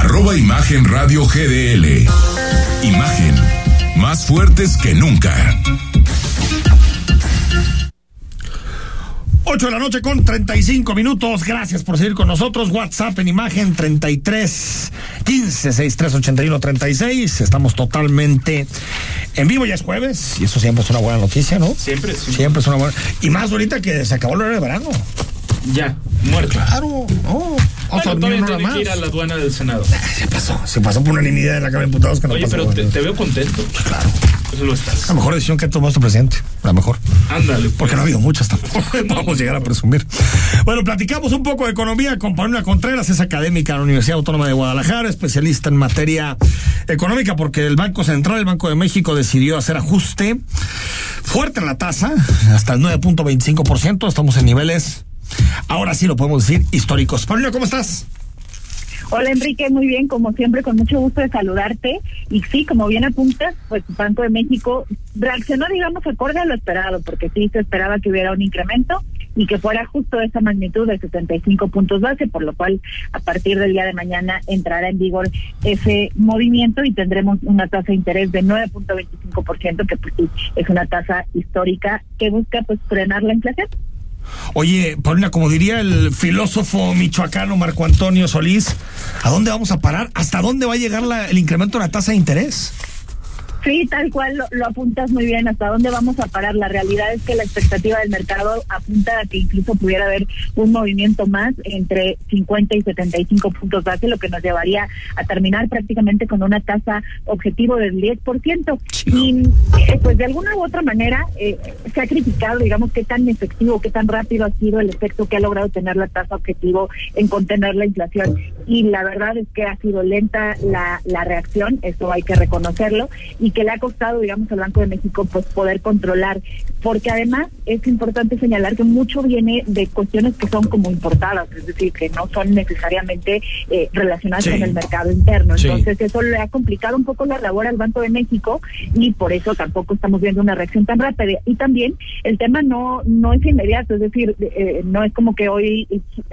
arroba Imagen Radio GDL. Imagen, más fuertes que nunca. 8 de la noche con 35 minutos. Gracias por seguir con nosotros. WhatsApp en imagen 33 15 63 81 36. Estamos totalmente en vivo. Ya es jueves y eso siempre es una buena noticia, ¿no? Siempre, sí. Siempre es una buena. Y más ahorita que se acabó el horario de verano. Ya, muerto. Claro, no. Vamos a dormir todavía tiene más. que ir a la aduana del Senado. Se pasó, se pasó por unanimidad en la Cámara de Diputados que no Oye, pasó. pero te, te veo contento. Claro. Eso lo estás. La mejor decisión que ha tomado este presidente. La mejor. Ándale. pues. Porque no ha habido muchas (laughs) tampoco. Vamos a llegar a presumir. Bueno, platicamos un poco de economía con Paulina Contreras, es académica de la Universidad Autónoma de Guadalajara, especialista en materia económica, porque el Banco Central, el Banco de México, decidió hacer ajuste fuerte en la tasa, hasta el 9.25%. Estamos en niveles, ahora sí lo podemos decir, históricos. Paulina, ¿cómo estás? Hola Enrique, muy bien, como siempre, con mucho gusto de saludarte. Y sí, como bien apuntas, pues Banco de México reaccionó, digamos, acorde a lo esperado, porque sí se esperaba que hubiera un incremento y que fuera justo de esa magnitud de 75 puntos base, por lo cual a partir del día de mañana entrará en vigor ese movimiento y tendremos una tasa de interés de 9.25%, que pues sí, es una tasa histórica que busca pues frenar la inflación. Oye, Paulina, como diría el filósofo michoacano Marco Antonio Solís, ¿a dónde vamos a parar? ¿Hasta dónde va a llegar el incremento de la tasa de interés? Sí, tal cual lo, lo apuntas muy bien. ¿Hasta dónde vamos a parar? La realidad es que la expectativa del mercado apunta a que incluso pudiera haber un movimiento más entre 50 y 75 puntos base, lo que nos llevaría a terminar prácticamente con una tasa objetivo del 10%. Y eh, pues de alguna u otra manera eh, se ha criticado, digamos, qué tan efectivo, qué tan rápido ha sido el efecto que ha logrado tener la tasa objetivo en contener la inflación. Y la verdad es que ha sido lenta la, la reacción, eso hay que reconocerlo, y que le ha costado, digamos, al Banco de México pues poder controlar, porque además es importante señalar que mucho viene de cuestiones que son como importadas, es decir, que no son necesariamente eh, relacionadas Sí. con el mercado interno. Sí. Entonces eso le ha complicado un poco la labor al Banco de México y por eso tampoco estamos viendo una reacción tan rápida. Y también el tema no no es inmediato, es decir, eh, no es como que hoy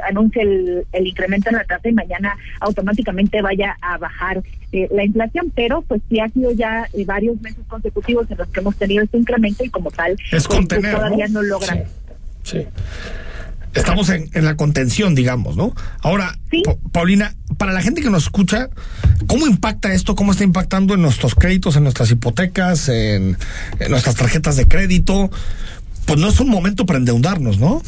anuncie el, el incremento en la tasa y mañana automáticamente vaya a bajar eh, la inflación, pero pues sí ha sido ya eh, varios meses consecutivos en los que hemos tenido este incremento y como tal Es pues, contener, todavía ¿no? no, logra. Sí. Estamos en, en la contención, digamos, ¿no? Ahora, Pa- Paulina, para la gente que nos escucha, ¿cómo impacta esto? ¿Cómo está impactando en nuestros créditos, en nuestras hipotecas, en, en nuestras tarjetas de crédito? Pues no es un momento para endeudarnos, ¿no?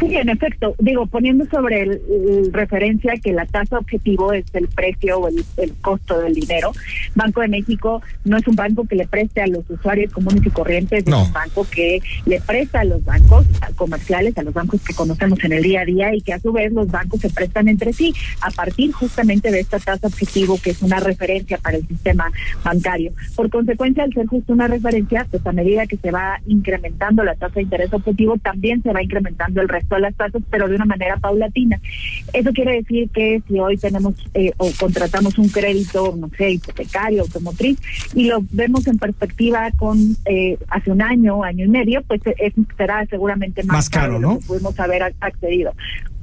Sí, en efecto, digo, poniendo sobre el, el referencia que la tasa objetivo es el precio o el, el costo del dinero, Banco de México no es un banco que le preste a los usuarios comunes y corrientes, No. es un banco que le presta a los bancos comerciales, a los bancos que conocemos en el día a día y que a su vez los bancos se prestan entre sí a partir justamente de esta tasa objetivo que es una referencia para el sistema bancario. Por consecuencia, al ser justo una referencia, pues a medida que se va incrementando la tasa de interés objetivo, también se va incrementando el resto de las tasas, pero de una manera paulatina. Eso quiere decir que si hoy tenemos eh, o contratamos un crédito, no sé, hipotecario, automotriz, y lo vemos en perspectiva con eh, hace un año, año y medio, pues eh, será seguramente más, Más caro, lo ¿no? que pudimos haber ac- accedido.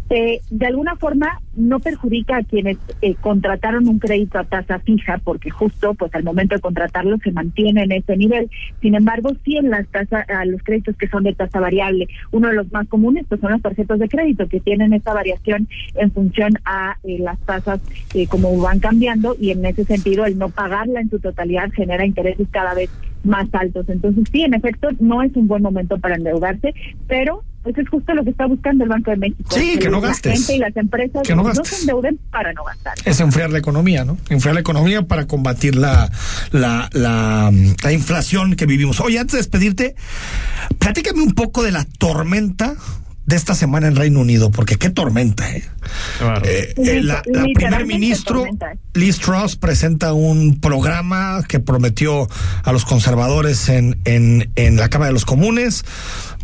Eh, de alguna forma no perjudica a quienes eh, contrataron un crédito a tasa fija porque justo pues al momento de contratarlo se mantiene en ese nivel. Sin embargo sí en las tasas a los créditos que son de tasa variable uno de los más comunes pues son las tarjetas de crédito que tienen esa variación en función a eh, las tasas eh, como van cambiando y en ese sentido el no pagarla en su totalidad genera intereses cada vez más altos. Entonces sí en efecto no es un buen momento para endeudarse pero pues es justo lo que está buscando el Banco de México. Sí, que no la gastes. gente y las empresas Que no se endeuden para no gastar. Es enfriar la economía, ¿no? Enfriar la economía para combatir la, la, la, la inflación que vivimos. Oye, antes de despedirte, platícame un poco de la tormenta de esta semana en Reino Unido, porque qué tormenta, ¿eh? Eh, eh, la, la primer ministro Liz Truss presenta un programa que prometió a los conservadores en, en, en la Cámara de los Comunes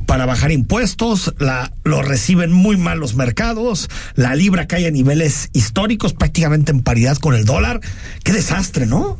para bajar impuestos, la, lo reciben muy mal los mercados, la libra cae a niveles históricos, prácticamente en paridad con el dólar. Qué desastre, ¿no?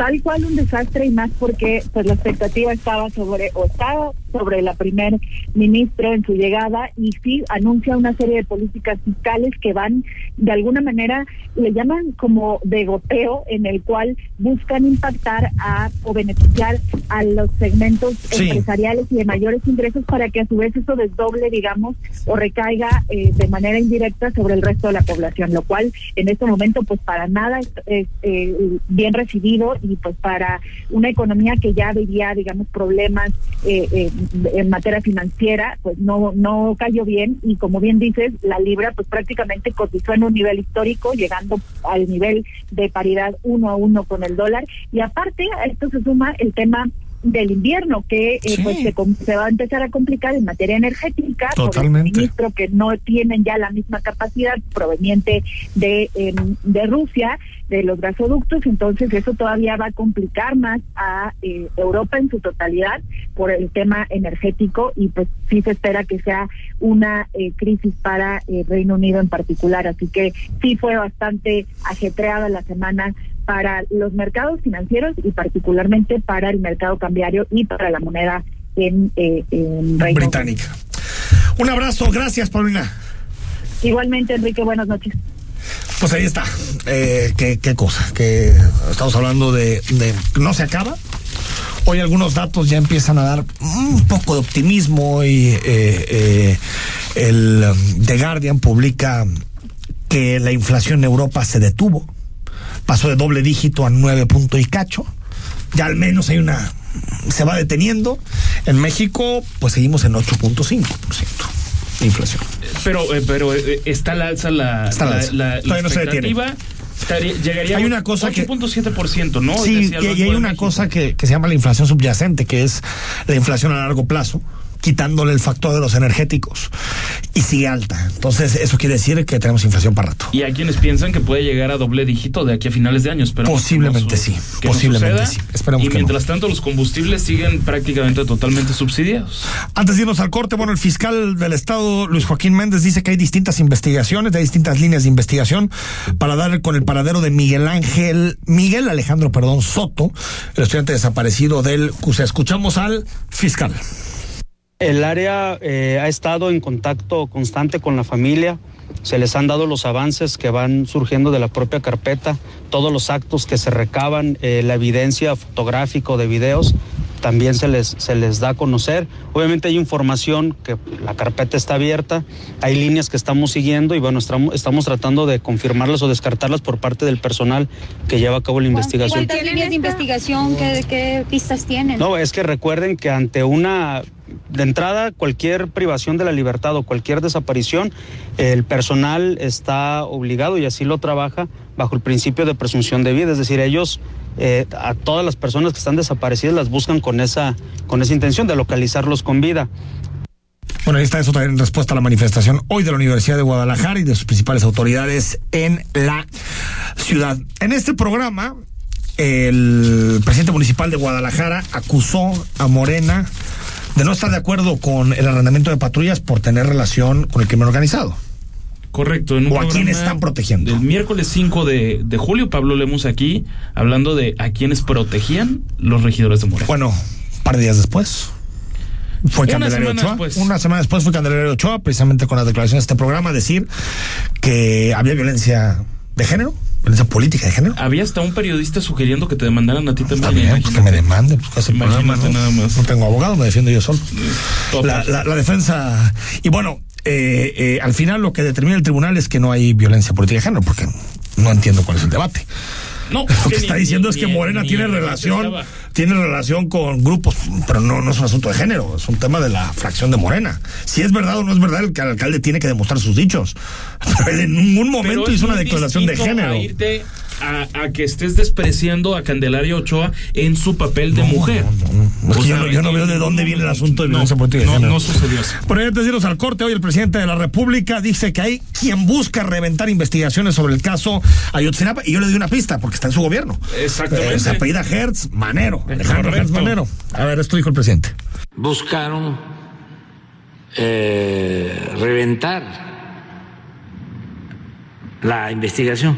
Tal cual un desastre y más porque pues la expectativa estaba sobre o estaba sobre la primer ministra en su llegada y sí anuncia una serie de políticas fiscales que van de alguna manera le llaman como de goteo en el cual buscan impactar a o beneficiar a los segmentos empresariales y de mayores ingresos para que a su vez eso desdoble digamos o recaiga eh, de manera indirecta sobre el resto de la población lo cual en este momento pues para nada es, eh, bien recibido y pues para una economía que ya vivía digamos problemas eh, en materia financiera, pues no, no cayó bien. Y como bien dices, la libra pues prácticamente cotizó en un nivel histórico, llegando al nivel de paridad uno a uno con el dólar. Y aparte a esto se suma el tema del invierno que eh, pues se, va a empezar a complicar en materia energética Totalmente. por el ministro que no tienen ya la misma capacidad proveniente de, em, de Rusia de los gasoductos entonces eso todavía va a complicar más a eh, Europa en su totalidad por el tema energético y pues sí se espera que sea una eh, crisis para Reino Unido en particular así que sí fue bastante ajetreada la semana para los mercados financieros y particularmente para el mercado cambiario y para la moneda en, eh, británica. Un abrazo, gracias Paulina. Igualmente Enrique, buenas noches. Pues ahí está. Eh, ¿qué, cosa, que estamos hablando de, no se acaba. Hoy algunos datos ya empiezan a dar un poco de optimismo y eh, eh, el The Guardian publica que la inflación en Europa se detuvo pasó de doble dígito a nueve punto y cacho. Ya al menos hay una se va deteniendo. En México, pues seguimos en 8.5% de inflación. Pero, eh, pero eh, está la alza la, está la, alza. la, Todavía no se detiene. llegaría hay una cosa 8.7%, ¿no? Sí, y, y hay una cosa que, que se llama la inflación subyacente, que es la inflación a largo plazo quitándole el factor de los energéticos y sigue alta. Entonces, eso quiere decir que tenemos inflación para rato. Y hay quienes piensan que puede llegar a doble dígito de aquí a finales de año. Posiblemente sí. Posiblemente sí. Esperemos y mientras tanto, los combustibles siguen prácticamente totalmente subsidiados. Antes de irnos al corte, bueno, el fiscal del Estado, Luis Joaquín Méndez, dice que hay distintas investigaciones, hay distintas líneas de investigación para dar con el paradero de Miguel Ángel, Miguel Alejandro, perdón, Soto, el estudiante desaparecido del CUSE. Escuchamos al fiscal. El área eh, ha estado en contacto constante con la familia, se les han dado los avances que van surgiendo de la propia carpeta, todos los actos que se recaban, eh, la evidencia fotográfica o de videos, también se les, se les da a conocer. Obviamente hay información que la carpeta está abierta, hay líneas que estamos siguiendo y bueno, estamos, estamos tratando de confirmarlas o descartarlas por parte del personal que lleva a cabo la investigación. ¿Cuántas líneas de investigación? ¿Qué, qué pistas tienen? No, es que recuerden que ante una de entrada, cualquier privación de la libertad o cualquier desaparición, el personal está obligado y así lo trabaja bajo el principio de presunción de vida. Es decir, ellos eh, a todas las personas que están desaparecidas las buscan con esa, con esa intención de localizarlos con vida. Bueno, ahí está eso también en respuesta a la manifestación hoy de la Universidad de Guadalajara y de sus principales autoridades en la ciudad. En este programa, el presidente municipal de Guadalajara acusó a Morena de no estar de acuerdo con el arrendamiento de patrullas por tener relación con el crimen organizado. Correcto. En un ¿O a quién están protegiendo? El miércoles 5 de, de, julio, Pablo Lemos aquí, hablando de a quienes protegían los regidores de Morena. Bueno, un par de días después. Fue Una Candelario Ochoa. Después. Una semana después fue Candelario Ochoa, precisamente con las declaraciones de este programa, decir que había violencia de género violencia política de género. Había hasta un periodista sugiriendo que te demandaran a ti también. pues que me demanden, pues casi Imagínate ¿no? nada más. No tengo abogado, me defiendo yo solo. La, la, la, defensa. Y bueno, eh, eh, al final lo que determina el tribunal es que no hay violencia política de género, porque no entiendo cuál es el debate. No, lo que, está diciendo es que Morena tiene relación, tiene relación con grupos, pero no, no es un asunto de género, es un tema de la fracción de Morena. Si es verdad o no es verdad, el, el alcalde tiene que demostrar sus dichos. (laughs) Pero en ningún momento hizo una declaración de género. irte a, a que estés despreciando a Candelaria Ochoa en su papel de mujer. Es que O yo, sea, no, yo no veo de dónde viene el asunto de violencia política. de no, no sucedió así. Por antes de irnos al corte, hoy el presidente de la República dice que hay quien busca reventar investigaciones sobre el caso Ayotzinapa y yo le doy una pista porque está en su gobierno. Exactamente. Eh, se apellida Hertz Manero. Alejandro. Hertz Manero. A ver, esto dijo el presidente. buscaron eh, reventar la investigación,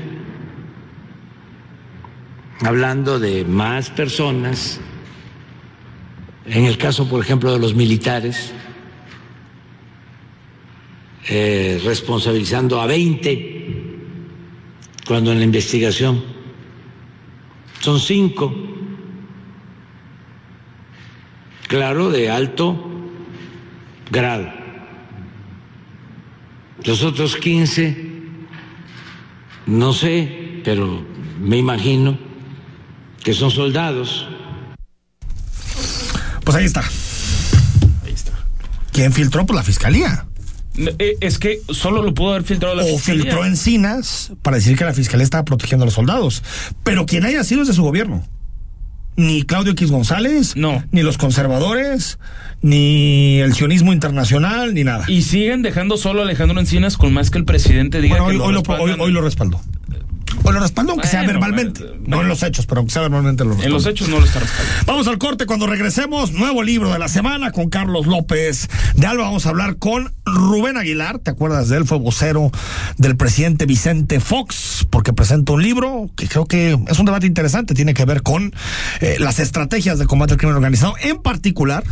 hablando de más personas, en el caso, por ejemplo, de los militares, eh, responsabilizando a 20, cuando en la investigación son cinco claro, de alto grado. Los otros 15, no sé, pero me imagino que son soldados. Pues ahí está. Ahí está. ¿Quién filtró? Pues la fiscalía. Eh, Es que solo lo pudo haber filtrado la o fiscalía. filtró encinas para decir que la fiscalía estaba protegiendo a los soldados. Pero quien haya sido es de su gobierno. Ni Claudio X González, No. ni los conservadores, ni el sionismo internacional, ni nada. Y siguen dejando solo a Alejandro Encinas con más que el presidente diga Bueno, que hoy, lo hoy lo, hoy- hoy lo respaldó. Hoy lo respaldó, aunque sea verbalmente. bueno, no en los hechos, pero aunque sea verbalmente lo respaldó. En los hechos no lo está respaldando. Vamos al corte cuando regresemos. Nuevo libro de la semana con Carlos López de Alba. Vamos a hablar con Rubén Aguilar. ¿Te acuerdas de él? Fue vocero del presidente Vicente Fox porque presenta un libro que creo que es un debate interesante. Tiene que ver con eh, las estrategias de combate al crimen organizado. En particular,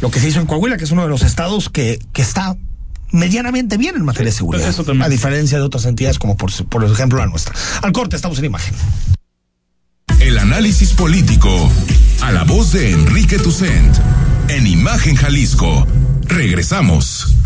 lo que se hizo en Coahuila, que es uno de los estados que, que está medianamente bien en materia de seguridad. eso también. A diferencia de otras entidades como por, por ejemplo la nuestra. Al corte, estamos en imagen. El análisis político a la voz de Enrique Tucent en Imagen Jalisco. Regresamos.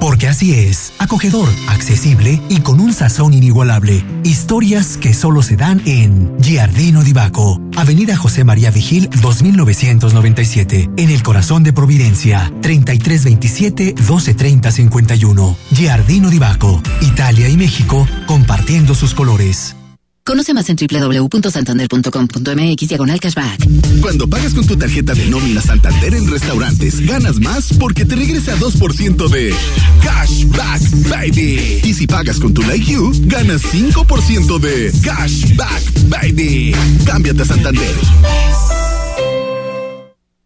Porque así es, acogedor, accesible y con un sazón inigualable. Historias que solo se dan en Giardino di Baco, Avenida José María Vigil 2997, en el corazón de Providencia, 3327 1230 51. Giardino di Baco, Italia y México compartiendo sus colores. Conoce más en www.santander.com.mx diagonal cashback. Cuando pagas con tu tarjeta de nómina Santander en restaurantes, ganas más porque te regresa 2% de Cashback Baby. Y si pagas con tu Like You, ganas 5% de Cashback Baby. Cámbiate a Santander.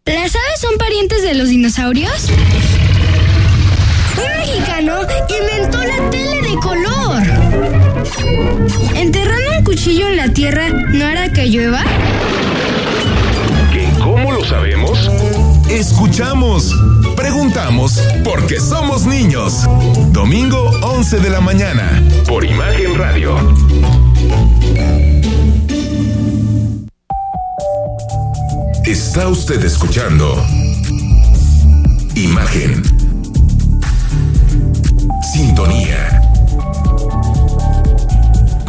¿Las aves son parientes de los dinosaurios? Un mexicano inventó la tele de color. ¿Enterrando un cuchillo en la tierra no hará que llueva? ¿Que ¿Cómo lo sabemos? Escuchamos, preguntamos, porque somos niños. Domingo 11 de la mañana, por Imagen Radio. Está usted escuchando Imagen. Sintonía.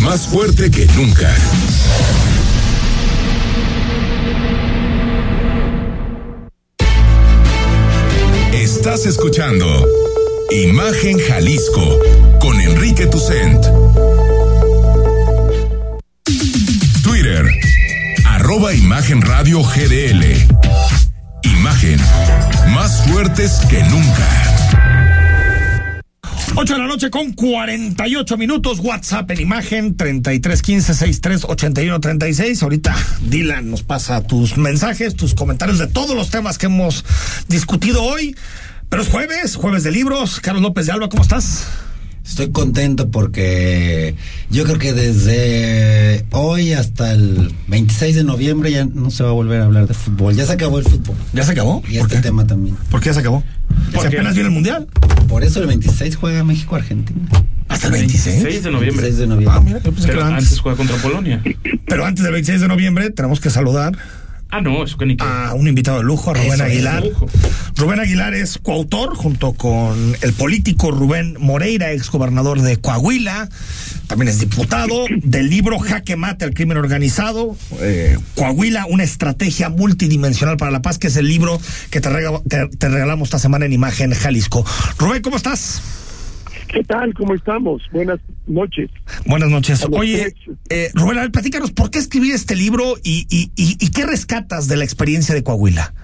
más fuerte que nunca. Estás escuchando Imagen Jalisco con Enrique Tucent. Twitter, arroba Imagen Radio GDL. Imagen, más fuertes que nunca. 8 de la noche con 48 minutos. WhatsApp en imagen 3315 6381 36. Ahorita Dylan nos pasa tus mensajes, tus comentarios de todos los temas que hemos discutido hoy. Pero es jueves, jueves de libros. Carlos López de Alba, ¿cómo estás? Estoy contento porque yo creo que desde hoy hasta el 26 de noviembre ya no se va a volver a hablar de fútbol. Ya se acabó el fútbol. ¿Ya se acabó? Y este tema también. ¿Por qué ya se acabó? ¿Por Si qué? apenas viene el mundial. Por eso el 26 juega México-Argentina. ¿Hasta el 26? de noviembre. 26 de noviembre. Ah, mira, yo pensé que Pero era antes juega contra Polonia. Pero antes del 26 de noviembre tenemos que saludar Ah, no, eso que ni a un invitado de lujo, a Rubén Eso, Aguilar. Rubén Aguilar es coautor junto con el político Rubén Moreira, exgobernador de Coahuila, también es diputado del libro Jaque Mate al Crimen Organizado, eh, Coahuila, una estrategia multidimensional para la paz, que es el libro que te, rega- que te regalamos esta semana en Imagen Jalisco. Rubén, ¿cómo estás? ¿Qué tal? ¿Cómo estamos? Buenas noches. Buenas noches. Oye, eh, Rubén, platícanos, ¿por qué escribir este libro y, y, y, y qué rescatas de la experiencia de Coahuila?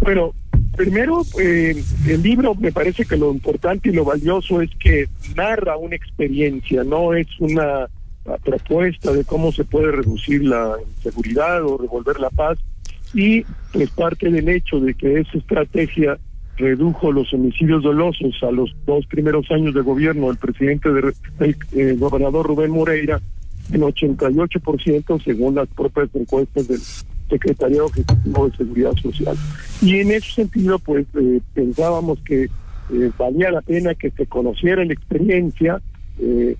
Bueno, primero, eh, el libro me parece que lo importante y lo valioso es que narra una experiencia, no es una propuesta de cómo se puede reducir la inseguridad o revolver la paz y es parte del hecho de que esa estrategia redujo los homicidios dolosos a los dos primeros años de gobierno del presidente de, del eh, gobernador Rubén Moreira en 88% según las propias encuestas del Secretariado Ejecutivo de Seguridad Social. Y en ese sentido, pues eh, pensábamos que eh, valía la pena que se conociera la experiencia, eh,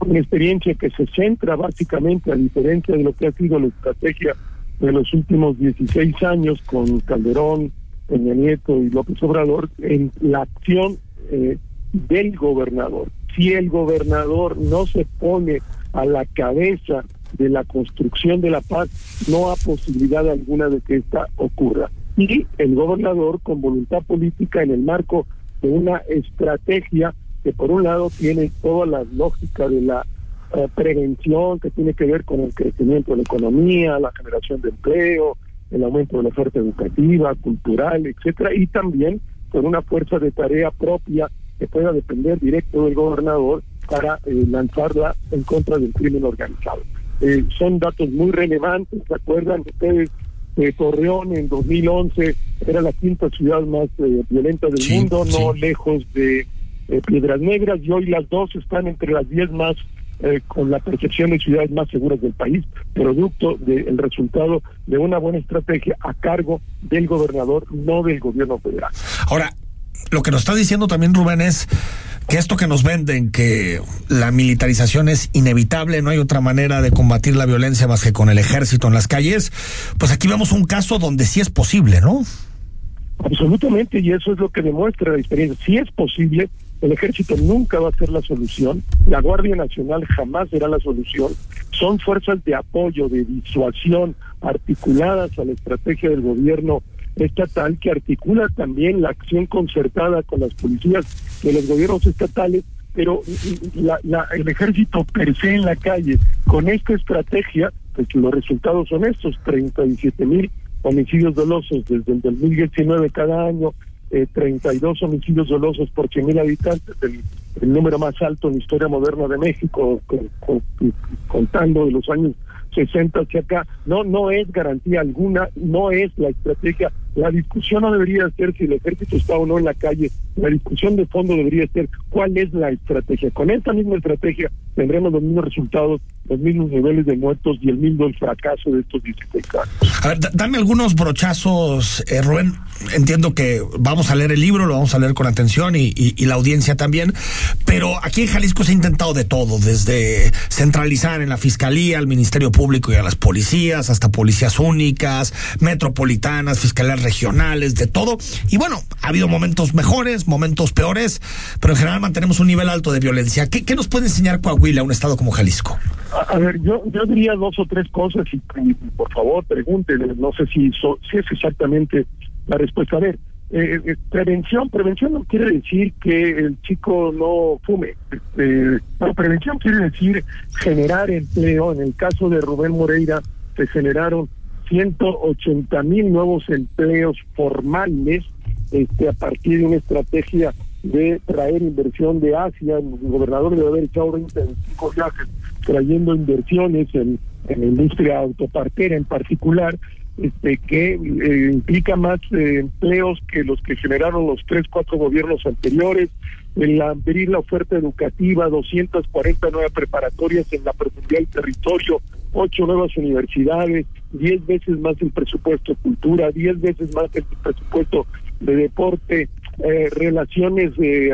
una experiencia que se centra básicamente, a diferencia de lo que ha sido la estrategia de los últimos 16 años con Calderón, Peña Nieto y López Obrador, en la acción eh, del gobernador. Si el gobernador no se pone a la cabeza de la construcción de la paz, no hay posibilidad alguna de que esta ocurra. Y el gobernador con voluntad política en el marco de una estrategia que por un lado tiene toda la lógica de la eh, prevención que tiene que ver con el crecimiento de la economía, la generación de empleo, el aumento de la oferta educativa, cultural, etcétera, y también con una fuerza de tarea propia que pueda depender directo del gobernador para eh, lanzarla en contra del crimen organizado. Eh, son datos muy relevantes, ¿se acuerdan ustedes? Eh, Torreón en 2011 era la quinta ciudad más eh, violenta del Sí, mundo, no lejos de eh, Piedras Negras, y hoy las dos están entre las diez más eh, con la percepción de ciudades más seguras del país, producto del resultado de una buena estrategia a cargo del gobernador, no del gobierno federal. Ahora, lo que nos está diciendo también Rubén es que esto que nos venden, que la militarización es inevitable, no hay otra manera de combatir la violencia más que con el ejército en las calles, pues aquí vemos un caso donde sí es posible, ¿no? Absolutamente, y eso es lo que demuestra la experiencia. Si es posible, el ejército nunca va a ser la solución, la Guardia Nacional jamás será la solución. Son fuerzas de apoyo, de disuasión, articuladas a la estrategia del gobierno estatal, que articula también la acción concertada con las policías de los gobiernos estatales, pero la- la- el ejército per se en la calle, con esta estrategia, pues los resultados son estos, 37 mil homicidios dolosos desde el 2019 cada año, eh, 32 homicidios dolosos por 100 mil habitantes, el, número más alto en la historia moderna de México, con- con- contando de los años 60 hacia acá. No, no es garantía alguna, no es la estrategia. La discusión no debería ser si el ejército está o no en la calle. La discusión de fondo debería ser cuál es la estrategia. Con esta misma estrategia tendremos los mismos resultados, los mismos niveles de muertos y el mismo fracaso de estos 16 años. A ver, da- dame algunos brochazos, eh, Rubén. Entiendo que vamos a leer el libro, lo vamos a leer con atención y, y- y la audiencia también, pero aquí en Jalisco se ha intentado de todo, desde centralizar en la Fiscalía, al Ministerio Público y a las policías, hasta policías únicas, metropolitanas, fiscalías regionales, de todo. Y bueno, ha habido momentos mejores, momentos peores, pero en general mantenemos un nivel alto de violencia. ¿Qué, qué nos puede enseñar Coahuila, un estado como Jalisco? A, ver, yo, yo diría dos o tres cosas y, por favor pregúntenle, no sé si, so- si es exactamente la respuesta. A ver, eh, eh, prevención, prevención no quiere decir que el chico no fume. Eh, prevención quiere decir generar empleo. En el caso de Rubén Moreira se generaron 180 mil nuevos empleos formales este, a partir de una estrategia de traer inversión de Asia. El gobernador debe haber echado 20 25 viajes trayendo inversiones en, en la industria autopartera en particular, este, que eh, implica más eh, empleos que los que generaron los tres, cuatro gobiernos anteriores, el abrir la oferta educativa, 240 nuevas preparatorias en la profundidad del territorio, ocho nuevas universidades, diez veces más el presupuesto de cultura, diez veces más el presupuesto de deporte, eh, relaciones eh,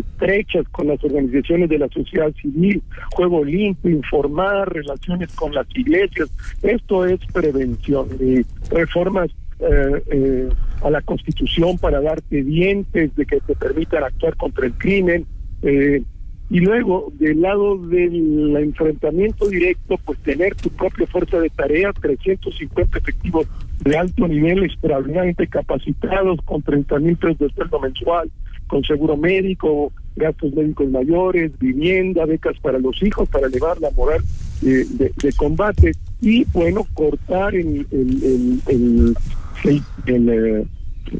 estrechas con las organizaciones de la sociedad civil, juego limpio, informar, relaciones con las iglesias. Esto es prevención. Y reformas eh, eh, a la Constitución para darte dientes, de que te permitan actuar contra el crimen. Eh, y luego, del lado del enfrentamiento directo, pues tener tu propia fuerza de tarea, 350 efectivos de alto nivel, extraordinariamente capacitados, con 30 mil pesos de sueldo mensual, con seguro médico, gastos médicos mayores, vivienda, becas para los hijos, para elevar la moral eh, de, de combate. Y, bueno, cortar el, el, el, eh,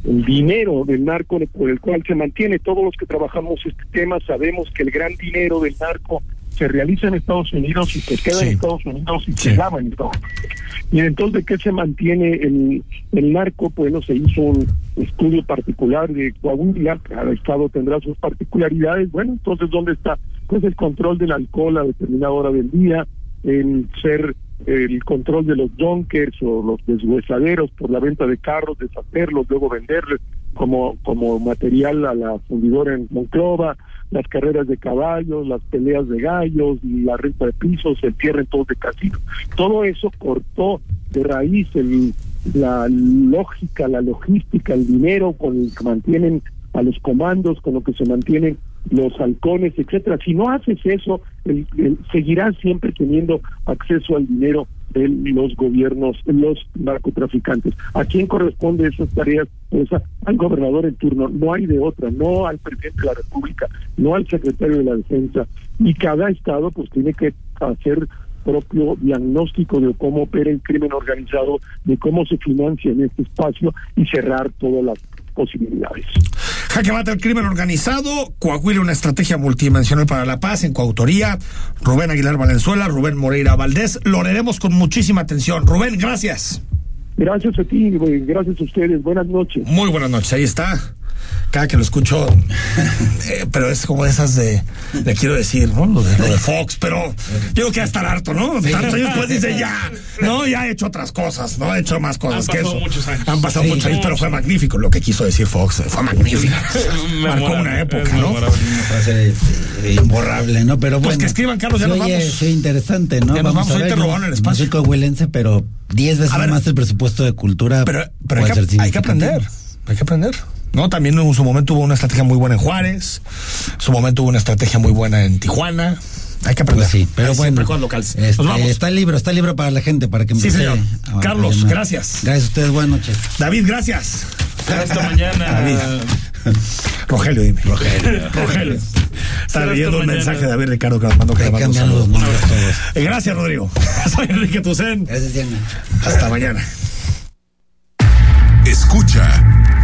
el dinero del narco por el cual se mantiene. Todos los que trabajamos este tema sabemos que el gran dinero del narco se realiza en Estados Unidos y se queda en Estados Unidos y se lava en Estados Unidos. Y entonces, ¿de qué se mantiene el, el narco? Bueno, se hizo un estudio particular de Coahuila, cada estado tendrá sus particularidades. Bueno, entonces, ¿dónde está? Pues el control del alcohol a determinada hora del día, el ser el control de los junkers o los deshuesaderos por la venta de carros, deshacerlos, luego venderlos como, como material a la fundidora en Monclova, las carreras de caballos, las peleas de gallos, la renta de pisos, el cierre en todos de casinos. Todo eso cortó de raíz el, la lógica, la logística, el dinero con el que mantienen a los comandos, con lo que se mantienen los halcones, etcétera. Si no haces eso, el, el- seguirás siempre teniendo acceso al dinero de los gobiernos, los narcotraficantes. ¿A quién corresponde esas tareas? Pues al gobernador en turno. No hay de otra, no al presidente de la República, no al secretario de la Defensa. Y cada estado pues tiene que hacer propio diagnóstico de cómo opera el crimen organizado, de cómo se financia en este espacio y cerrar todas las posibilidades. Jaque mata el crimen organizado, Coahuila una estrategia multidimensional para la paz en coautoría, Rubén Aguilar Valenzuela, Rubén Moreira Valdés, lo leeremos con muchísima atención. Rubén, gracias. Gracias a ti, gracias a ustedes, buenas noches. Muy buenas noches, ahí está. Cada que lo escucho, (laughs) eh, pero es como esas de, le quiero decir, ¿no? Lo de, lo de Fox, pero yo creo que ya está harto, ¿no? Tantos años después dice ya, no, ya he hecho otras cosas, ¿no? He hecho más cosas Han que pasado eso. muchos años. Han pasado Sí. muchos años, pero fue magnífico lo que quiso decir Fox, fue magnífico. (laughs) Marcó una época, ¿no? Eh, imborrable, ¿no? Pero Pues bueno. que escriban, Carlos, ya nos oye- vamos. oye interesante, ¿no? Ya nos vamos, a ver, en el no espacio. coahuilense, pero 10 veces ver. más el presupuesto de cultura. Pero, pero puede hay, que, hay que aprender, hay que aprender. No, también en su momento hubo una estrategia muy buena en Juárez, en su momento hubo una estrategia muy buena en Tijuana. Hay que aprender. Pues sí, pero Hay bueno. locales. este, Nos vamos. está el libro, está el libro para la gente, para que Sí, señor. a- a Carlos, gracias. Gracias a ustedes, buenas noches. David, gracias. Hasta mañana. David. Rogelio, dime. Rogelio. Rogelio. Está leyendo un mensaje de David Ricardo que nos mandó que le mando un cambiar los saludo. nombres todos. Eh, Gracias, Rodrigo. (laughs) Soy Enrique Tucen. Gracias, Diana. Hasta mañana. Escucha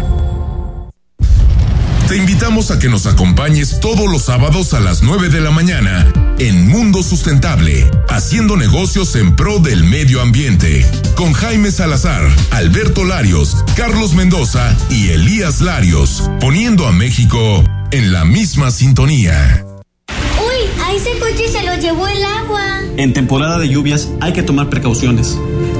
Te invitamos a que nos acompañes todos los sábados a las 9 de la mañana en Mundo Sustentable, haciendo negocios en pro del medio ambiente, con Jaime Salazar, Alberto Larios, Carlos Mendoza y Elías Larios, poniendo a México en la misma sintonía. Uy, a ese coche se lo llevó el agua. En temporada de lluvias hay que tomar precauciones.